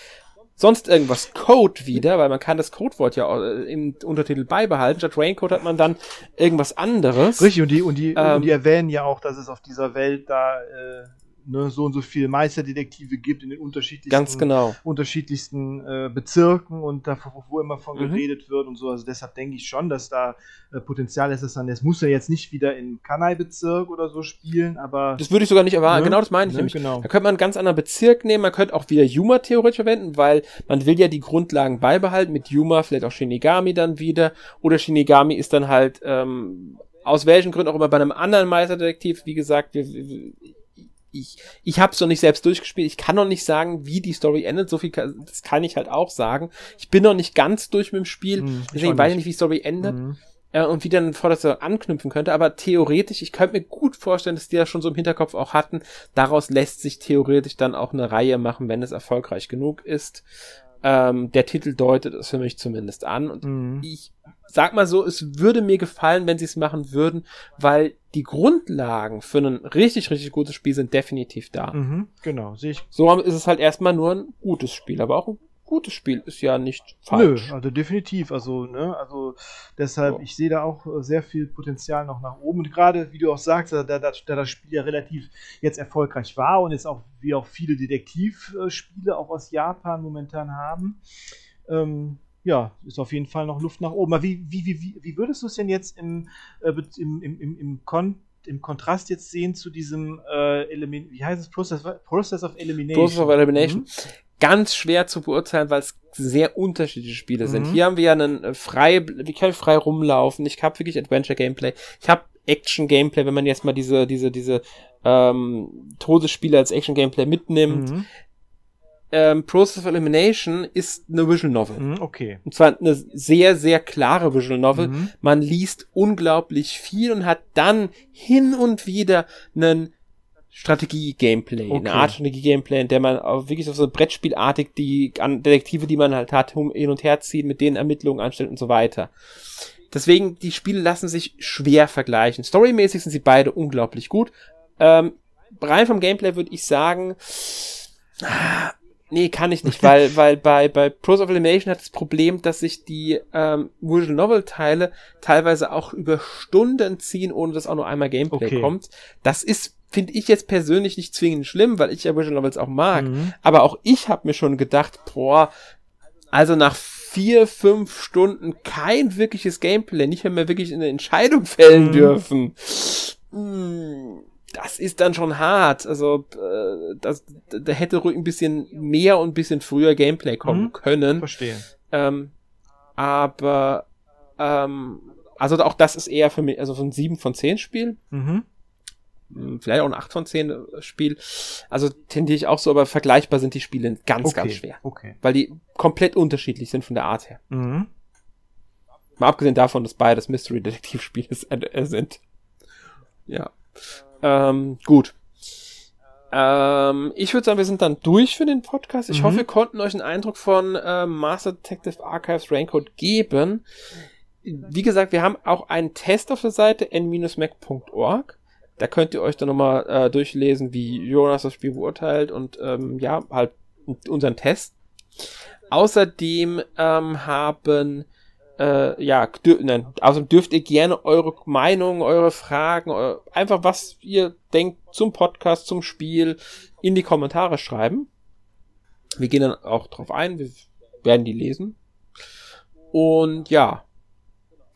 sonst irgendwas Code wieder, weil man kann das Codewort ja äh, im Untertitel beibehalten. Statt Raincoat hat man dann irgendwas anderes. Richtig, und die, und die, ähm, und die erwähnen ja auch, dass es auf dieser Welt da äh, ne, so und so viele Meisterdetektive gibt in den unterschiedlichsten, Ganz genau. unterschiedlichsten äh, Bezirken und da, wo immer von mhm. geredet wird und so. Also deshalb denke ich schon, dass da äh, Potenzial ist, dass dann, es muss ja jetzt nicht wieder im Kanai-Bezirk oder so spielen, aber. Das würde ich sogar nicht erwarten. Ne? Genau das meine ich ne? nämlich. Genau. Da könnte man einen ganz anderen Bezirk nehmen, man könnte auch wieder Yuma theoretisch verwenden, weil man will ja die Grundlagen beibehalten, mit Yuma vielleicht auch Shinigami dann wieder, oder Shinigami ist dann halt, ähm, aus welchen Gründen auch immer bei einem anderen Meisterdetektiv, wie gesagt, wir, ich, ich habe es noch nicht selbst durchgespielt. Ich kann noch nicht sagen, wie die Story endet. So viel, kann, das kann ich halt auch sagen. Ich bin noch nicht ganz durch mit dem Spiel, hm, deswegen weiß ich nicht, wie die Story endet. Mhm. Äh, und wie dann vorderste anknüpfen könnte, aber theoretisch, ich könnte mir gut vorstellen, dass die das schon so im Hinterkopf auch hatten. Daraus lässt sich theoretisch dann auch eine Reihe machen, wenn es erfolgreich genug ist. Ähm, der Titel deutet es für mich zumindest an. Und mhm. ich sag mal so, es würde mir gefallen, wenn sie es machen würden, weil die Grundlagen für ein richtig, richtig gutes Spiel sind definitiv da. Mhm, genau, sehe ich. So ist es halt erstmal nur ein gutes Spiel, aber auch ein gutes Spiel ist ja nicht falsch. Nö, also definitiv. Also, ne, also deshalb, so. ich sehe da auch äh, sehr viel Potenzial noch nach oben. Und gerade, wie du auch sagst, da, da, da das Spiel ja relativ jetzt erfolgreich war und jetzt auch, wie auch viele Detektivspiele auch aus Japan momentan haben, ähm, ja, ist auf jeden Fall noch Luft nach oben. Aber wie, wie, wie, wie würdest du es denn jetzt im, äh, im, im, im, im, Kon im Kontrast jetzt sehen zu diesem äh, Element, wie heißt es, Process, Process of Elimination? Process of Elimination. Mhm. Ganz schwer zu beurteilen, weil es sehr unterschiedliche Spiele mhm. sind. Hier haben wir ja einen äh, frei, wie kann ich frei rumlaufen. Ich habe wirklich Adventure Gameplay. Ich habe Action Gameplay, wenn man jetzt mal diese, diese, diese ähm, Todesspiele als Action Gameplay mitnimmt. Mhm ähm, Process of Elimination ist eine Visual Novel. Mhm, okay. Und zwar eine sehr, sehr klare Visual Novel. Mhm. Man liest unglaublich viel und hat dann hin und wieder einen Strategie-Gameplay, Okay. eine Art Strategie-Gameplay, in der man auch wirklich auf so Brettspielartig die an Detektive, die man halt hat, hin und her zieht, mit denen Ermittlungen anstellt und so weiter. Deswegen, die Spiele lassen sich schwer vergleichen. Storymäßig sind sie beide unglaublich gut. Ähm, rein vom Gameplay würde ich sagen, nee, kann ich nicht, weil, weil bei, bei Pros of Elimination hat das Problem, dass sich die ähm, Visual Novel Teile teilweise auch über Stunden ziehen, ohne dass auch nur einmal Gameplay Okay. kommt. Das ist, finde ich jetzt persönlich nicht zwingend schlimm, weil ich ja Visual Novels auch mag. Mhm. Aber auch ich habe mir schon gedacht, boah, also nach vier, fünf Stunden kein wirkliches Gameplay, nicht mehr, mehr wirklich eine Entscheidung fällen Mhm. dürfen. Hm, Das ist dann schon hart. Also äh, das, da hätte ruhig ein bisschen mehr und ein bisschen früher Gameplay kommen Mhm. können. Verstehe. Ähm, aber ähm, also auch das ist eher für mich, also so ein 7 von 10 Spiel. Mhm. Hm, Vielleicht auch ein 8 von 10 Spiel. Also tendiere ich auch so, aber vergleichbar sind die Spiele ganz, Okay. ganz schwer. Okay. Weil die komplett unterschiedlich sind von der Art her. Mhm. Mal abgesehen davon, dass beides Mystery-Detektivspiele äh, sind. Ja. Ähm, gut. Ähm, ich würde sagen, wir sind dann durch für den Podcast. Ich Mhm. hoffe, wir konnten euch einen Eindruck von äh, Master Detective Archives Raincoat geben. Wie gesagt, wir haben auch einen Test auf der Seite n-mac.org. Da könnt ihr euch dann nochmal äh, durchlesen, wie Jonas das Spiel beurteilt und ähm, ja, halt unseren Test. Außerdem ähm, haben äh, ja, dür nein, außerdem dürft ihr gerne eure Meinung, eure Fragen, eu einfach was ihr denkt zum Podcast, zum Spiel in die Kommentare schreiben. Wir gehen dann auch drauf ein, wir werden die lesen. Und ja,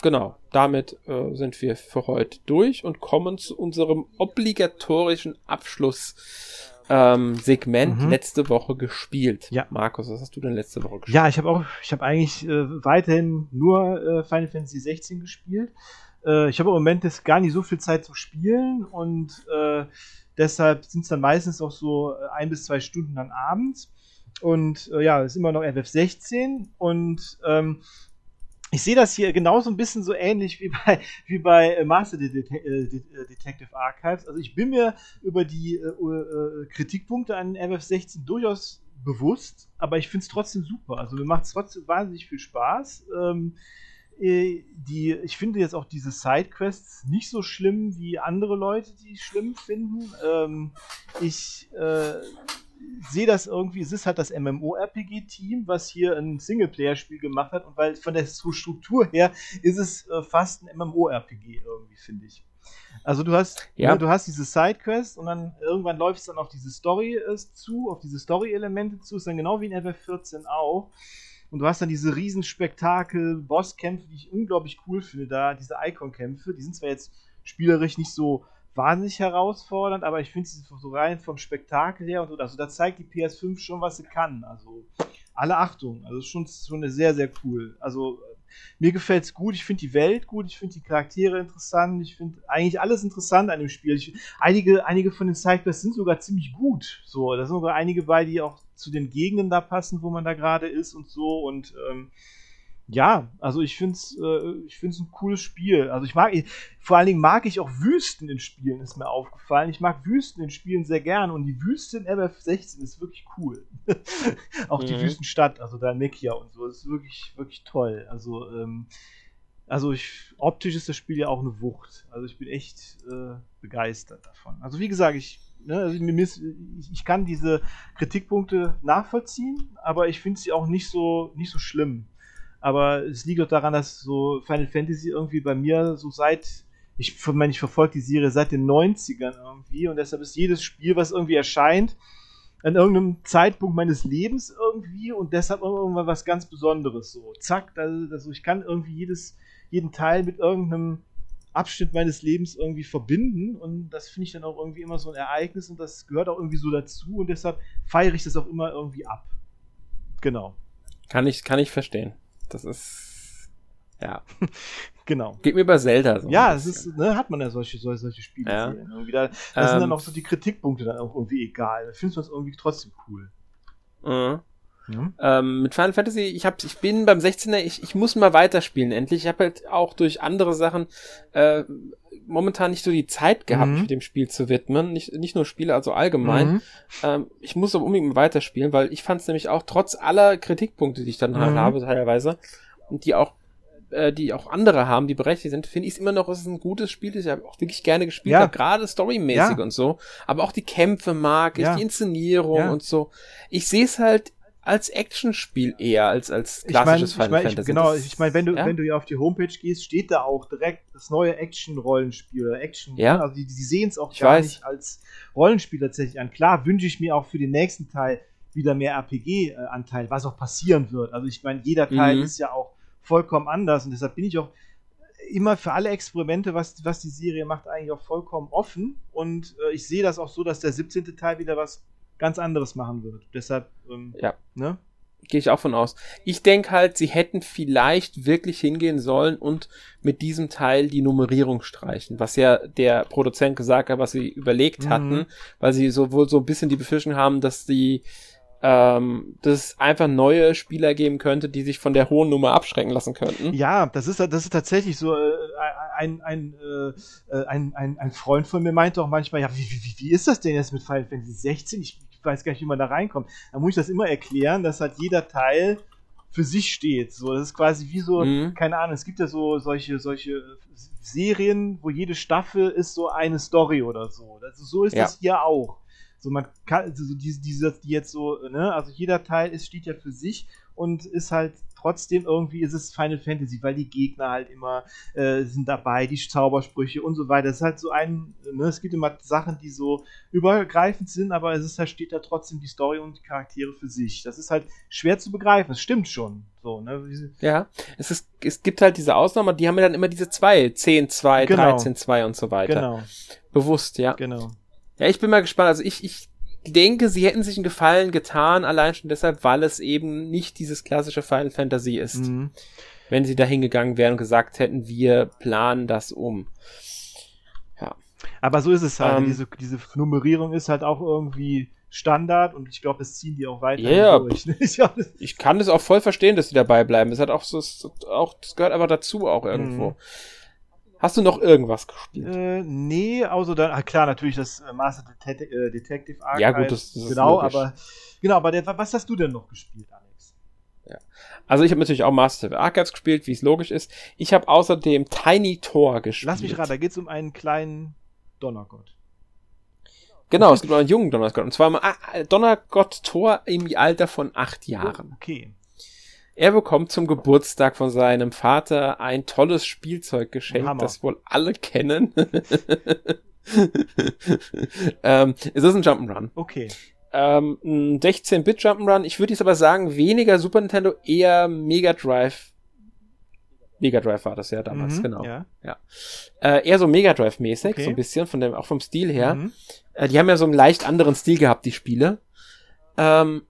genau, damit äh, sind wir für heute durch und kommen zu unserem obligatorischen Abschluss. Ähm, Segment Mhm. letzte Woche gespielt. Ja. Markus, was hast du denn letzte Woche gespielt? Ja, ich habe auch, ich habe eigentlich äh, weiterhin nur äh, Final Fantasy 16 gespielt. Äh, ich habe im Moment jetzt gar nicht so viel Zeit zum Spielen und äh, deshalb sind es dann meistens auch so äh, ein bis zwei Stunden dann abends. Und äh, ja, es ist immer noch FF16 und ähm, ich sehe das hier genauso ein bisschen so ähnlich wie bei, wie bei äh, Master äh, äh, Detective Archives. Also ich bin mir über die Kritikpunkte an FF16 durchaus bewusst, aber ich finde es trotzdem super. Also mir macht es trotzdem wahnsinnig viel Spaß. Ähm, äh, die, ich finde jetzt auch diese Sidequests nicht so schlimm wie andere Leute, die schlimm finden. Ähm, ich äh, sehe das irgendwie, es ist halt das MMORPG-Team, was hier ein Singleplayer-Spiel gemacht hat und weil von der Struktur her ist es äh, fast ein MMORPG irgendwie, finde ich. Also du hast, Ja. ne, du hast diese Sidequest und dann irgendwann läuft es dann auf diese Story äh, zu, auf diese Story-Elemente zu, ist dann genau wie in FF14 auch. Und du hast dann diese Riesenspektakel, Bosskämpfe, die ich unglaublich cool finde, da, diese Icon-Kämpfe, die sind zwar jetzt spielerisch nicht so wahnsinnig herausfordernd, aber ich finde sie so rein vom Spektakel her und so, also da zeigt die PS5 schon, was sie kann. Also alle Achtung, also schon, schon sehr, sehr cool. Also mir gefällt es gut, ich finde die Welt gut, ich finde die Charaktere interessant, ich finde eigentlich alles interessant an dem Spiel. Ich, einige, einige von den Sidequests sind sogar ziemlich gut. So, da sind sogar einige bei, die auch zu den Gegenden da passen, wo man da gerade ist und so. Und ähm, ja, also ich finde es äh, ich find's ein cooles Spiel. Also ich mag, vor allen Dingen mag ich auch Wüsten in Spielen, ist mir aufgefallen. Ich mag Wüsten in Spielen sehr gern und die Wüste in FF16 ist wirklich cool. auch die Mhm. Wüstenstadt, also da in Mekia und so, ist wirklich, wirklich toll. Also, ähm, also ich, optisch ist das Spiel ja auch eine Wucht. Also ich bin echt äh, begeistert davon. Also wie gesagt, ich, ne, also ich, ich kann diese Kritikpunkte nachvollziehen, aber ich finde sie auch nicht so, nicht so schlimm. Aber es liegt auch daran, dass so Final Fantasy irgendwie bei mir so seit, ich, meine, ich verfolge die Serie seit den 90ern irgendwie und deshalb ist jedes Spiel, was irgendwie erscheint, an irgendeinem Zeitpunkt meines Lebens irgendwie und deshalb irgendwann was ganz Besonderes. So, zack, also ich kann irgendwie jedes, jeden Teil mit irgendeinem Abschnitt meines Lebens irgendwie verbinden und das finde ich dann auch irgendwie immer so ein Ereignis und das gehört auch irgendwie so dazu und deshalb feiere ich das auch immer irgendwie ab. Genau, Kann ich, kann ich verstehen. Das ist, ja. genau. Geht mir bei Zelda so. Ja, es ist, ne, hat man ja solche, solche, solche Spiele. Ja. Irgendwie da, das sind Ähm, dann auch so die Kritikpunkte dann auch irgendwie egal. Da findest du das irgendwie trotzdem cool. Mhm. Mhm. Ähm, mit Final Fantasy, ich hab, ich bin beim 16er, ich, ich muss mal weiterspielen endlich. Ich habe halt auch durch andere Sachen äh, momentan nicht so die Zeit gehabt, mhm. mich dem Spiel zu widmen. Nicht, nicht nur Spiele, also allgemein. Mhm. Ähm, ich muss aber unbedingt weiterspielen, weil ich fand es nämlich auch trotz aller Kritikpunkte, die ich dann halt mhm. habe teilweise, und die auch äh, die auch andere haben, die berechtigt sind, finde ich es immer noch, es ist ein gutes Spiel, das ich auch wirklich gerne gespielt ja. habe, gerade storymäßig ja. und so. Aber auch die Kämpfe mag ich, ja. die Inszenierung und so. Ich sehe es halt als Actionspiel eher als als klassisches ich mein, Final ich mein, Fantasy. Ich, genau, ich meine, wenn du ja? wenn du ja auf die Homepage gehst, steht da auch direkt das neue Action Rollenspiel oder Action. Ja. Also die, die sehen es auch ich gar weiß. nicht als Rollenspiel tatsächlich an. Klar wünsche ich mir auch für den nächsten Teil wieder mehr RPG Anteil, was auch passieren wird. Also ich meine, jeder Teil mhm. ist ja auch vollkommen anders und deshalb bin ich auch immer für alle Experimente, was, was die Serie macht, eigentlich auch vollkommen offen. Und äh, ich sehe das auch so, dass der 17. Teil wieder was ganz anderes machen wird. Deshalb, ähm, ja. ne? Gehe ich auch von aus. Ich denke halt, sie hätten vielleicht wirklich hingehen sollen und mit diesem Teil die Nummerierung streichen, was ja der Produzent gesagt hat, was sie überlegt mhm. hatten, weil sie sowohl so ein bisschen die Befürchtung haben, dass die ähm, dass es einfach neue Spieler geben könnte, die sich von der hohen Nummer abschrecken lassen könnten. Ja, das ist, das ist tatsächlich so. Äh, ein, ein, äh, ein, ein, ein Freund von mir meinte auch manchmal, ja, wie, wie, wie ist das denn jetzt mit Final Fantasy 16? Ich, weiß gar nicht, wie man da reinkommt. Da muss ich das immer erklären, dass halt jeder Teil für sich steht. So, das ist quasi wie so, mhm. keine Ahnung, es gibt ja so solche, solche Serien, wo jede Staffel ist so eine Story oder so. Das, so ist ja. das hier auch. So, man kann, also diese, diese, die jetzt so, ne, also jeder Teil ist, steht ja für sich und ist halt trotzdem irgendwie ist es Final Fantasy, weil die Gegner halt immer äh, sind dabei, die Zaubersprüche und so weiter. Es ist halt so ein, ne, es gibt immer Sachen, die so übergreifend sind, aber es ist halt, steht da trotzdem die Story und die Charaktere für sich. Das ist halt schwer zu begreifen, es stimmt schon. So, ne? Ja, es, ist, es gibt halt diese Ausnahmen, die haben ja dann immer diese zwei, 10, 2, genau. 13, 2 und so weiter. Genau. Bewusst, ja. Genau. Ja, ich bin mal gespannt. Also ich, ich denke, sie hätten sich einen Gefallen getan, allein schon deshalb, weil es eben nicht dieses klassische Final Fantasy ist. Mhm. Wenn sie da hingegangen wären und gesagt hätten, wir planen das um. Ja. Aber so ist es halt. Ähm, diese, diese Nummerierung ist halt auch irgendwie Standard und ich glaube, das ziehen die auch weiter yeah, durch. ich kann das auch voll verstehen, dass sie dabei bleiben. Es hat auch so, auch, das gehört aber dazu auch irgendwo. Mhm. Hast du noch irgendwas gespielt? Äh, nee, außer dann, ah, klar, natürlich das äh, Master Det äh, Detective Archive. Ja, gut, das, das genau, ist aber genau, aber der, was hast du denn noch gespielt, Alex? Ja. Also ich habe natürlich auch Master of Archives gespielt, wie es logisch ist. Ich habe außerdem Tiny Tor gespielt. Lass mich raten, da geht es um einen kleinen Donnergott. Genau, es gibt einen jungen Donnergott. Und zwar Donnergott Tor im Alter von acht Jahren. Okay. Er bekommt zum Geburtstag von seinem Vater ein tolles Spielzeug geschenkt, das wohl alle kennen. ähm, es ist ein Jump'n'Run. Okay. Ähm, ein 16-Bit Jump'n'Run. Ich würde jetzt aber sagen, weniger Super Nintendo, eher Mega Drive. Mega Drive war das ja damals, mhm, genau. Ja. ja. Äh, eher so Mega Drive-mäßig, okay. so ein bisschen, von dem, auch vom Stil her. Mhm. Äh, die haben ja so einen leicht anderen Stil gehabt, die Spiele. Ähm,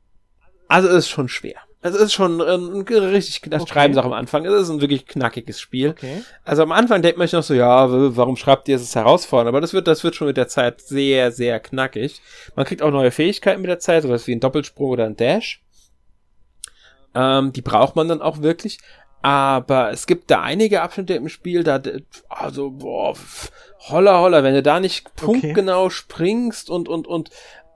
also ist schon schwer. Es ist schon ein, richtig, das okay. schreiben sie auch am Anfang, es ist ein wirklich knackiges Spiel. Okay. Also am Anfang denkt man sich noch so, ja, warum schreibt ihr, es ist herausfordernd, aber das wird, das wird schon mit der Zeit sehr, sehr knackig. Man kriegt auch neue Fähigkeiten mit der Zeit, sowas wie ein Doppelsprung oder ein Dash. Ähm, die braucht man dann auch wirklich. Aber es gibt da einige Abschnitte im Spiel, da, also, boah, holla, holla, wenn du da nicht punktgenau okay. springst und, und, und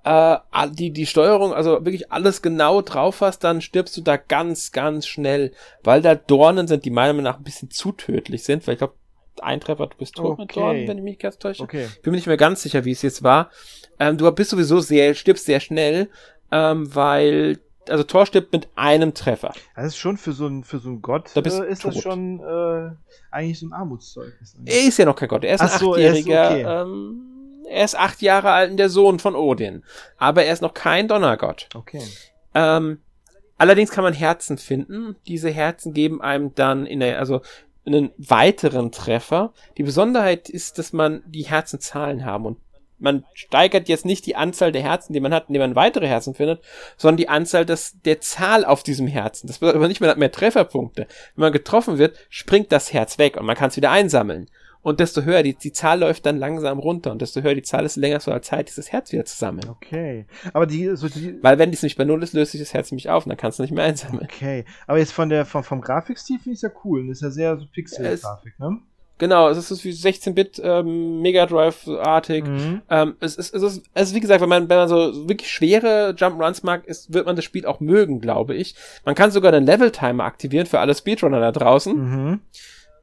äh, die, die Steuerung, also wirklich alles genau drauf hast, dann stirbst du da ganz, ganz schnell, weil da Dornen sind, die meiner Meinung nach ein bisschen zu tödlich sind, weil ich glaube, ein Treffer, du bist tot okay. mit Dornen, wenn ich mich ganz täusche. Okay. Bin mir nicht mehr ganz sicher, wie es jetzt war. Ähm, du bist sowieso sehr, stirbst sehr schnell, ähm, weil also Thor stirbt mit einem Treffer. Das ist schon für so ein für so ein Gott da äh, ist tot. das schon äh, eigentlich so ein Armutszeugnis. Er ist ja noch kein Gott, er ist Ach ein so, achtjähriger. Okay. Ähm, er ist acht Jahre alt und der Sohn von Odin. Aber er ist noch kein Donnergott. Okay. Ähm, allerdings kann man Herzen finden. Diese Herzen geben einem dann in der, also einen weiteren Treffer. Die Besonderheit ist, dass man die Herzenzahlen haben und man steigert jetzt nicht die Anzahl der Herzen, die man hat, indem man weitere Herzen findet, sondern die Anzahl des, der Zahl auf diesem Herzen. Das bedeutet aber nicht, man hat mehr Trefferpunkte. Wenn man getroffen wird, springt das Herz weg und man kann es wieder einsammeln. Und desto höher, die, die Zahl läuft dann langsam runter und desto höher die Zahl ist, länger so Zeit, dieses Herz wieder zu sammeln. Okay. Aber die, so die. Weil wenn dies nicht bei Null ist, löst sich das Herz nämlich auf und dann kannst du nicht mehr einsammeln. Okay. Aber jetzt von der, vom, vom Grafikstil finde ich ja cool. Das ist ja sehr so Pixel-Grafik, ne? Genau, es ist wie 16-Bit ähm, Mega Drive-artig. Mhm. Ähm, es, ist, es, ist, es ist, wie gesagt, wenn man, wenn man so wirklich schwere Jump-Runs mag, ist, wird man das Spiel auch mögen, glaube ich. Man kann sogar den Level-Timer aktivieren für alle Speedrunner da draußen. Mhm.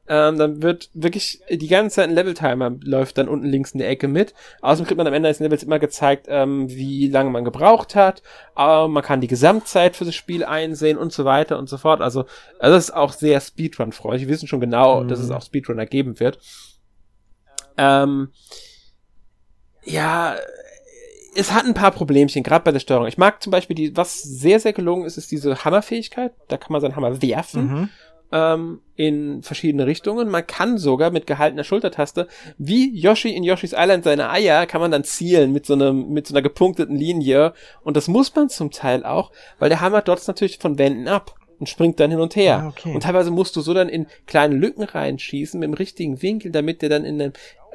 Ähm, dann wird wirklich die ganze Zeit ein Level-Timer läuft dann unten links in der Ecke mit. Außerdem kriegt man am Ende des Levels immer gezeigt, ähm, wie lange man gebraucht hat. Äh, man kann die Gesamtzeit für das Spiel einsehen und so weiter und so fort. Also, also das ist auch sehr Speedrun-freundlich. Wir wissen schon genau, mhm. dass es auch Speedrunner geben wird. Ähm, ja, es hat ein paar Problemchen, gerade bei der Steuerung. Ich mag zum Beispiel die, was sehr, sehr gelungen ist, ist diese Hammerfähigkeit. Da kann man seinen Hammer werfen. Mhm ähm, in verschiedene Richtungen. Man kann sogar mit gehaltener Schultertaste, wie Yoshi in Yoshi's Island seine Eier, kann man dann zielen mit so einem, mit so einer gepunkteten Linie. Und das muss man zum Teil auch, weil der Hammer dort natürlich von Wänden ab und springt dann hin und her. Ah, okay. Und teilweise musst du so dann in kleine Lücken reinschießen mit dem richtigen Winkel, damit der dann in einem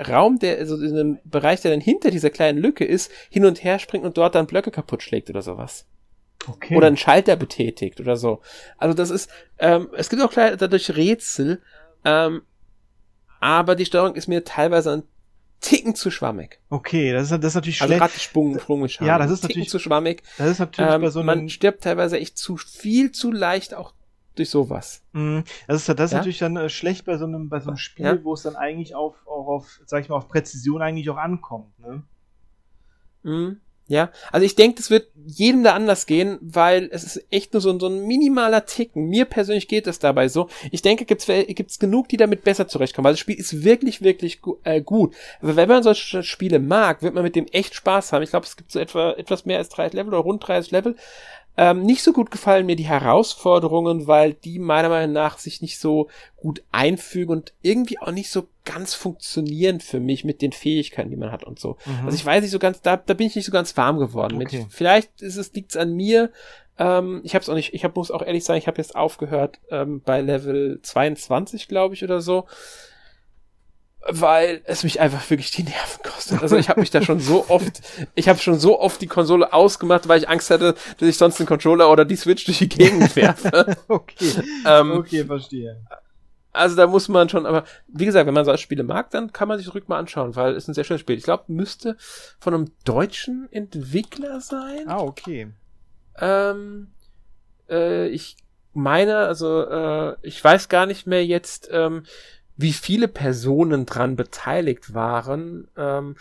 Raum, der, also in einem Bereich, der dann hinter dieser kleinen Lücke ist, hin und her springt und dort dann Blöcke kaputt schlägt oder sowas. Okay. Oder einen Schalter betätigt oder so. Also das ist, ähm, es gibt auch dadurch Rätsel, ähm, aber die Steuerung ist mir teilweise ein Ticken zu schwammig. Okay, das ist, das ist natürlich also schlecht. Also gerade Sprung, Sprungmechanik. Ja, das ist natürlich zu schwammig. Das ist natürlich ähm, bei so einem Man stirbt teilweise echt zu viel zu leicht auch durch sowas. Mm, das ist, das ist ja? natürlich dann äh, schlecht bei so einem, bei so einem Spiel, ja? wo es dann eigentlich auf, auch auf, sag ich mal, auf Präzision eigentlich auch ankommt, ne? Mhm. Ja, also ich denke, das wird jedem da anders gehen, weil es ist echt nur so, so ein minimaler Ticken. Mir persönlich geht es dabei so. Ich denke, gibt's gibt's genug, die damit besser zurechtkommen, weil das Spiel ist wirklich, wirklich äh, gut. Aber wenn man solche Spiele mag, wird man mit dem echt Spaß haben. Ich glaube, es gibt so etwa etwas mehr als 30 Level oder rund 30 Level. Ähm, nicht so gut gefallen mir die Herausforderungen, weil die meiner Meinung nach sich nicht so gut einfügen und irgendwie auch nicht so ganz funktionieren für mich mit den Fähigkeiten, die man hat und so. Mhm. Also ich weiß nicht so ganz, da, da bin ich nicht so ganz warm geworden okay. mit. Vielleicht ist es liegt's an mir. Ähm, ich habe es auch nicht. Ich hab, muss auch ehrlich sagen, ich habe jetzt aufgehört ähm, bei Level 22, glaube ich, oder so weil es mich einfach wirklich die Nerven kostet. Also ich habe mich da schon so oft, ich habe schon so oft die Konsole ausgemacht, weil ich Angst hatte, dass ich sonst den Controller oder die Switch durch die Gegend werfe. okay. Ähm, okay, verstehe. Also da muss man schon, aber wie gesagt, wenn man solche Spiele mag, dann kann man sich zurück mal anschauen, weil es ein sehr schönes Spiel. Ich glaube, müsste von einem deutschen Entwickler sein. Ah, okay. Ähm, äh, ich meine, also äh, ich weiß gar nicht mehr jetzt, ähm, wie viele Personen dran beteiligt waren, ähm,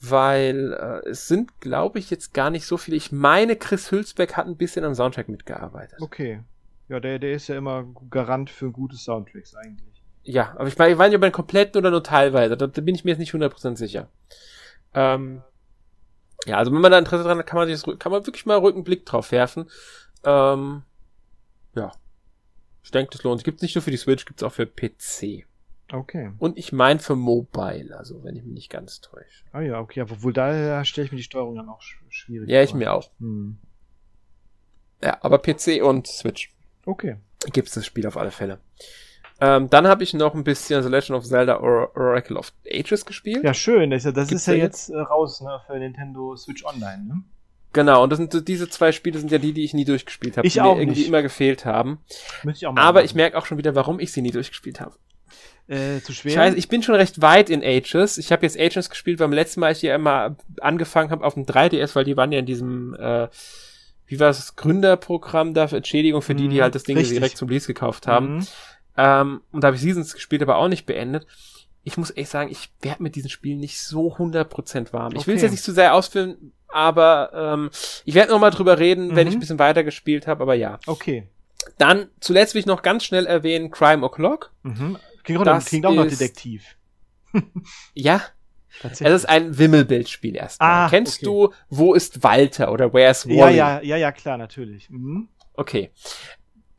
weil äh, es sind, glaube ich, jetzt gar nicht so viele. Ich meine, Chris Hülsbeck hat ein bisschen am Soundtrack mitgearbeitet. Okay. Ja, der, der ist ja immer Garant für gute Soundtracks eigentlich. Ja, aber ich meine, ich weiß nicht, ob er komplett oder nur teilweise. Da, da, bin ich mir jetzt nicht 100% sicher. Ähm, ja, also wenn man da Interesse dran hat, kann man sich das, kann man wirklich mal Rückenblick drauf werfen. Ähm, ja. Ich denke, das lohnt sich. Gibt's nicht nur für die Switch, gibt's auch für PC. Okay. Und ich meine für Mobile, also wenn ich mich nicht ganz täusche. Ah ja, okay, obwohl da stelle ich mir die Steuerung dann auch schwierig Ja, ich mir auch. Hm. Ja, aber PC und Switch. Okay. Gibt es das Spiel auf alle Fälle. Ähm, dann habe ich noch ein bisschen The Legend of Zelda Or Oracle of Ages gespielt. Ja, schön. Das, das ist ja jetzt äh, raus ne, für Nintendo Switch Online, ne? Genau, und das sind diese zwei Spiele sind ja die, die ich nie durchgespielt habe, die mir irgendwie nicht. immer gefehlt haben. Ich auch mal Aber machen. ich merke auch schon wieder, warum ich sie nie durchgespielt habe. Äh, zu schwer? Scheiße, ich bin schon recht weit in Ages. Ich habe jetzt Ages gespielt, weil beim letzten Mal ich ja immer angefangen habe auf dem 3DS, weil die waren ja in diesem, äh, wie war das, Gründerprogramm dafür, Entschädigung für die, die mhm, halt das Ding richtig. direkt zum Release gekauft haben. Mhm. Ähm, und da habe ich Seasons gespielt, aber auch nicht beendet. Ich muss echt sagen, ich werde mit diesen Spielen nicht so 100% warm. Okay. Ich will es jetzt nicht zu sehr ausführen, aber ähm, ich werde noch mal drüber reden, mhm. wenn ich ein bisschen weiter gespielt habe, aber ja. Okay. Dann zuletzt will ich noch ganz schnell erwähnen Crime O'Clock. Mhm. Klingt auch, das klingt auch noch Detektiv. ja. Es ist ein Wimmelbildspiel erstmal. Ah, Kennst okay. du Wo ist Walter oder Where's Wally? Ja, ja, ja, ja, klar, natürlich. Mhm. Okay.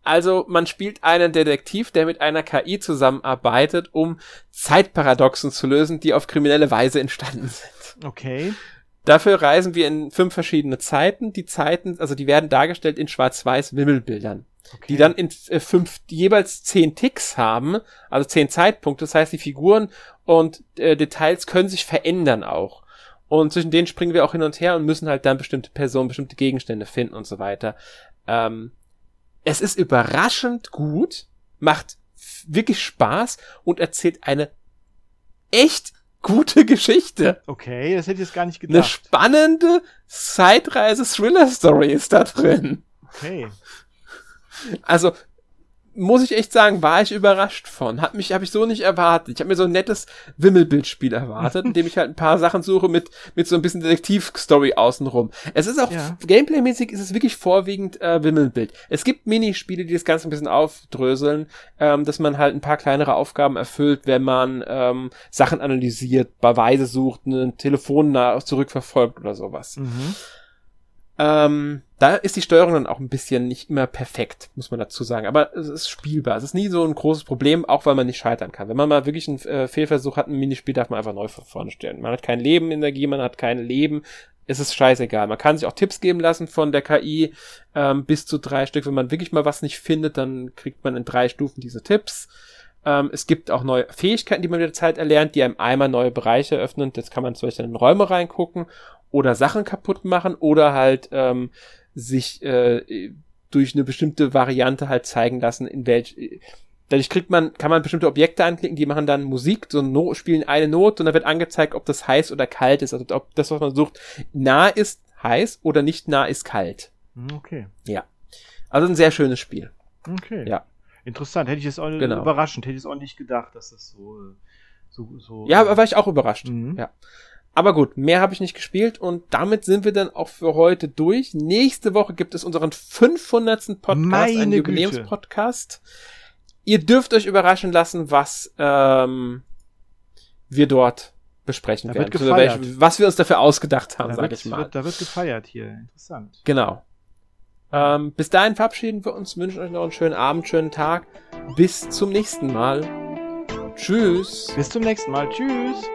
Also man spielt einen Detektiv, der mit einer KI zusammenarbeitet, um Zeitparadoxen zu lösen, die auf kriminelle Weise entstanden sind. Okay. Dafür reisen wir in fünf verschiedene Zeiten. Die Zeiten, also die werden dargestellt in schwarz-weiß Wimmelbildern. Okay. die dann in äh, fünf, jeweils zehn Ticks haben, also zehn Zeitpunkte. Das heißt, die Figuren und äh, Details können sich verändern auch. Und zwischen denen springen wir auch hin und her und müssen halt dann bestimmte Personen, bestimmte Gegenstände finden und so weiter. Ähm, es ist überraschend gut, macht wirklich Spaß und erzählt eine echt gute Geschichte. Okay, das hätte ich jetzt gar nicht gedacht. Eine spannende Zeitreise-Thriller-Story ist da drin. Okay. Also, muss ich echt sagen, war ich überrascht von. Hat mich, habe ich so nicht erwartet. Ich habe mir so ein nettes Wimmelbildspiel erwartet, in dem ich halt ein paar Sachen suche mit, mit so ein bisschen Detektiv-Story außenrum. Es ist auch, ja. Gameplay-mäßig ist es wirklich vorwiegend äh, Wimmelbild. Es gibt Minispiele, die das Ganze ein bisschen aufdröseln, ähm, dass man halt ein paar kleinere Aufgaben erfüllt, wenn man ähm, Sachen analysiert, Beweise sucht, ein Telefon zurückverfolgt oder sowas. Mhm. Ähm, da ist die Steuerung dann auch ein bisschen nicht immer perfekt, muss man dazu sagen. Aber es ist spielbar. Es ist nie so ein großes Problem, auch weil man nicht scheitern kann. Wenn man mal wirklich einen äh, Fehlversuch hat, ein Minispiel darf man einfach neu von vorne stellen. Man hat kein Leben, Energie, man hat kein Leben. Es ist scheißegal. Man kann sich auch Tipps geben lassen von der KI, ähm, bis zu drei Stück. Wenn man wirklich mal was nicht findet, dann kriegt man in drei Stufen diese Tipps. Ähm, es gibt auch neue Fähigkeiten, die man mit der Zeit erlernt, die einem einmal neue Bereiche öffnen. Jetzt kann man zum Beispiel in Räume reingucken oder Sachen kaputt machen oder halt ähm, sich äh, durch eine bestimmte Variante halt zeigen lassen, in welch dadurch kriegt man, kann man bestimmte Objekte anklicken, die machen dann Musik, so no spielen eine Note und dann wird angezeigt, ob das heiß oder kalt ist, also ob das, was man sucht, nah ist heiß oder nicht nah ist kalt. Hm, okay. Ja. Also ein sehr schönes Spiel. Okay. Ja. Interessant. Hätte ich es auch genau. überraschend, hätte ich es auch nicht gedacht, dass das so, so, so. Ja, aber war ich auch überrascht. Mhm. Ja. Aber gut, mehr habe ich nicht gespielt und damit sind wir dann auch für heute durch. Nächste Woche gibt es unseren 500. Podcast, Meine einen Jubiläumspodcast. Ihr dürft euch überraschen lassen, was ähm, wir dort besprechen da werden. Welch, was wir uns dafür ausgedacht haben, sage ich mal. Wird, da wird gefeiert hier. Interessant. Genau. Ähm, bis dahin verabschieden wir uns, wünschen euch noch einen schönen Abend, schönen Tag. Bis zum nächsten Mal. Tschüss. Bis zum nächsten Mal. Tschüss.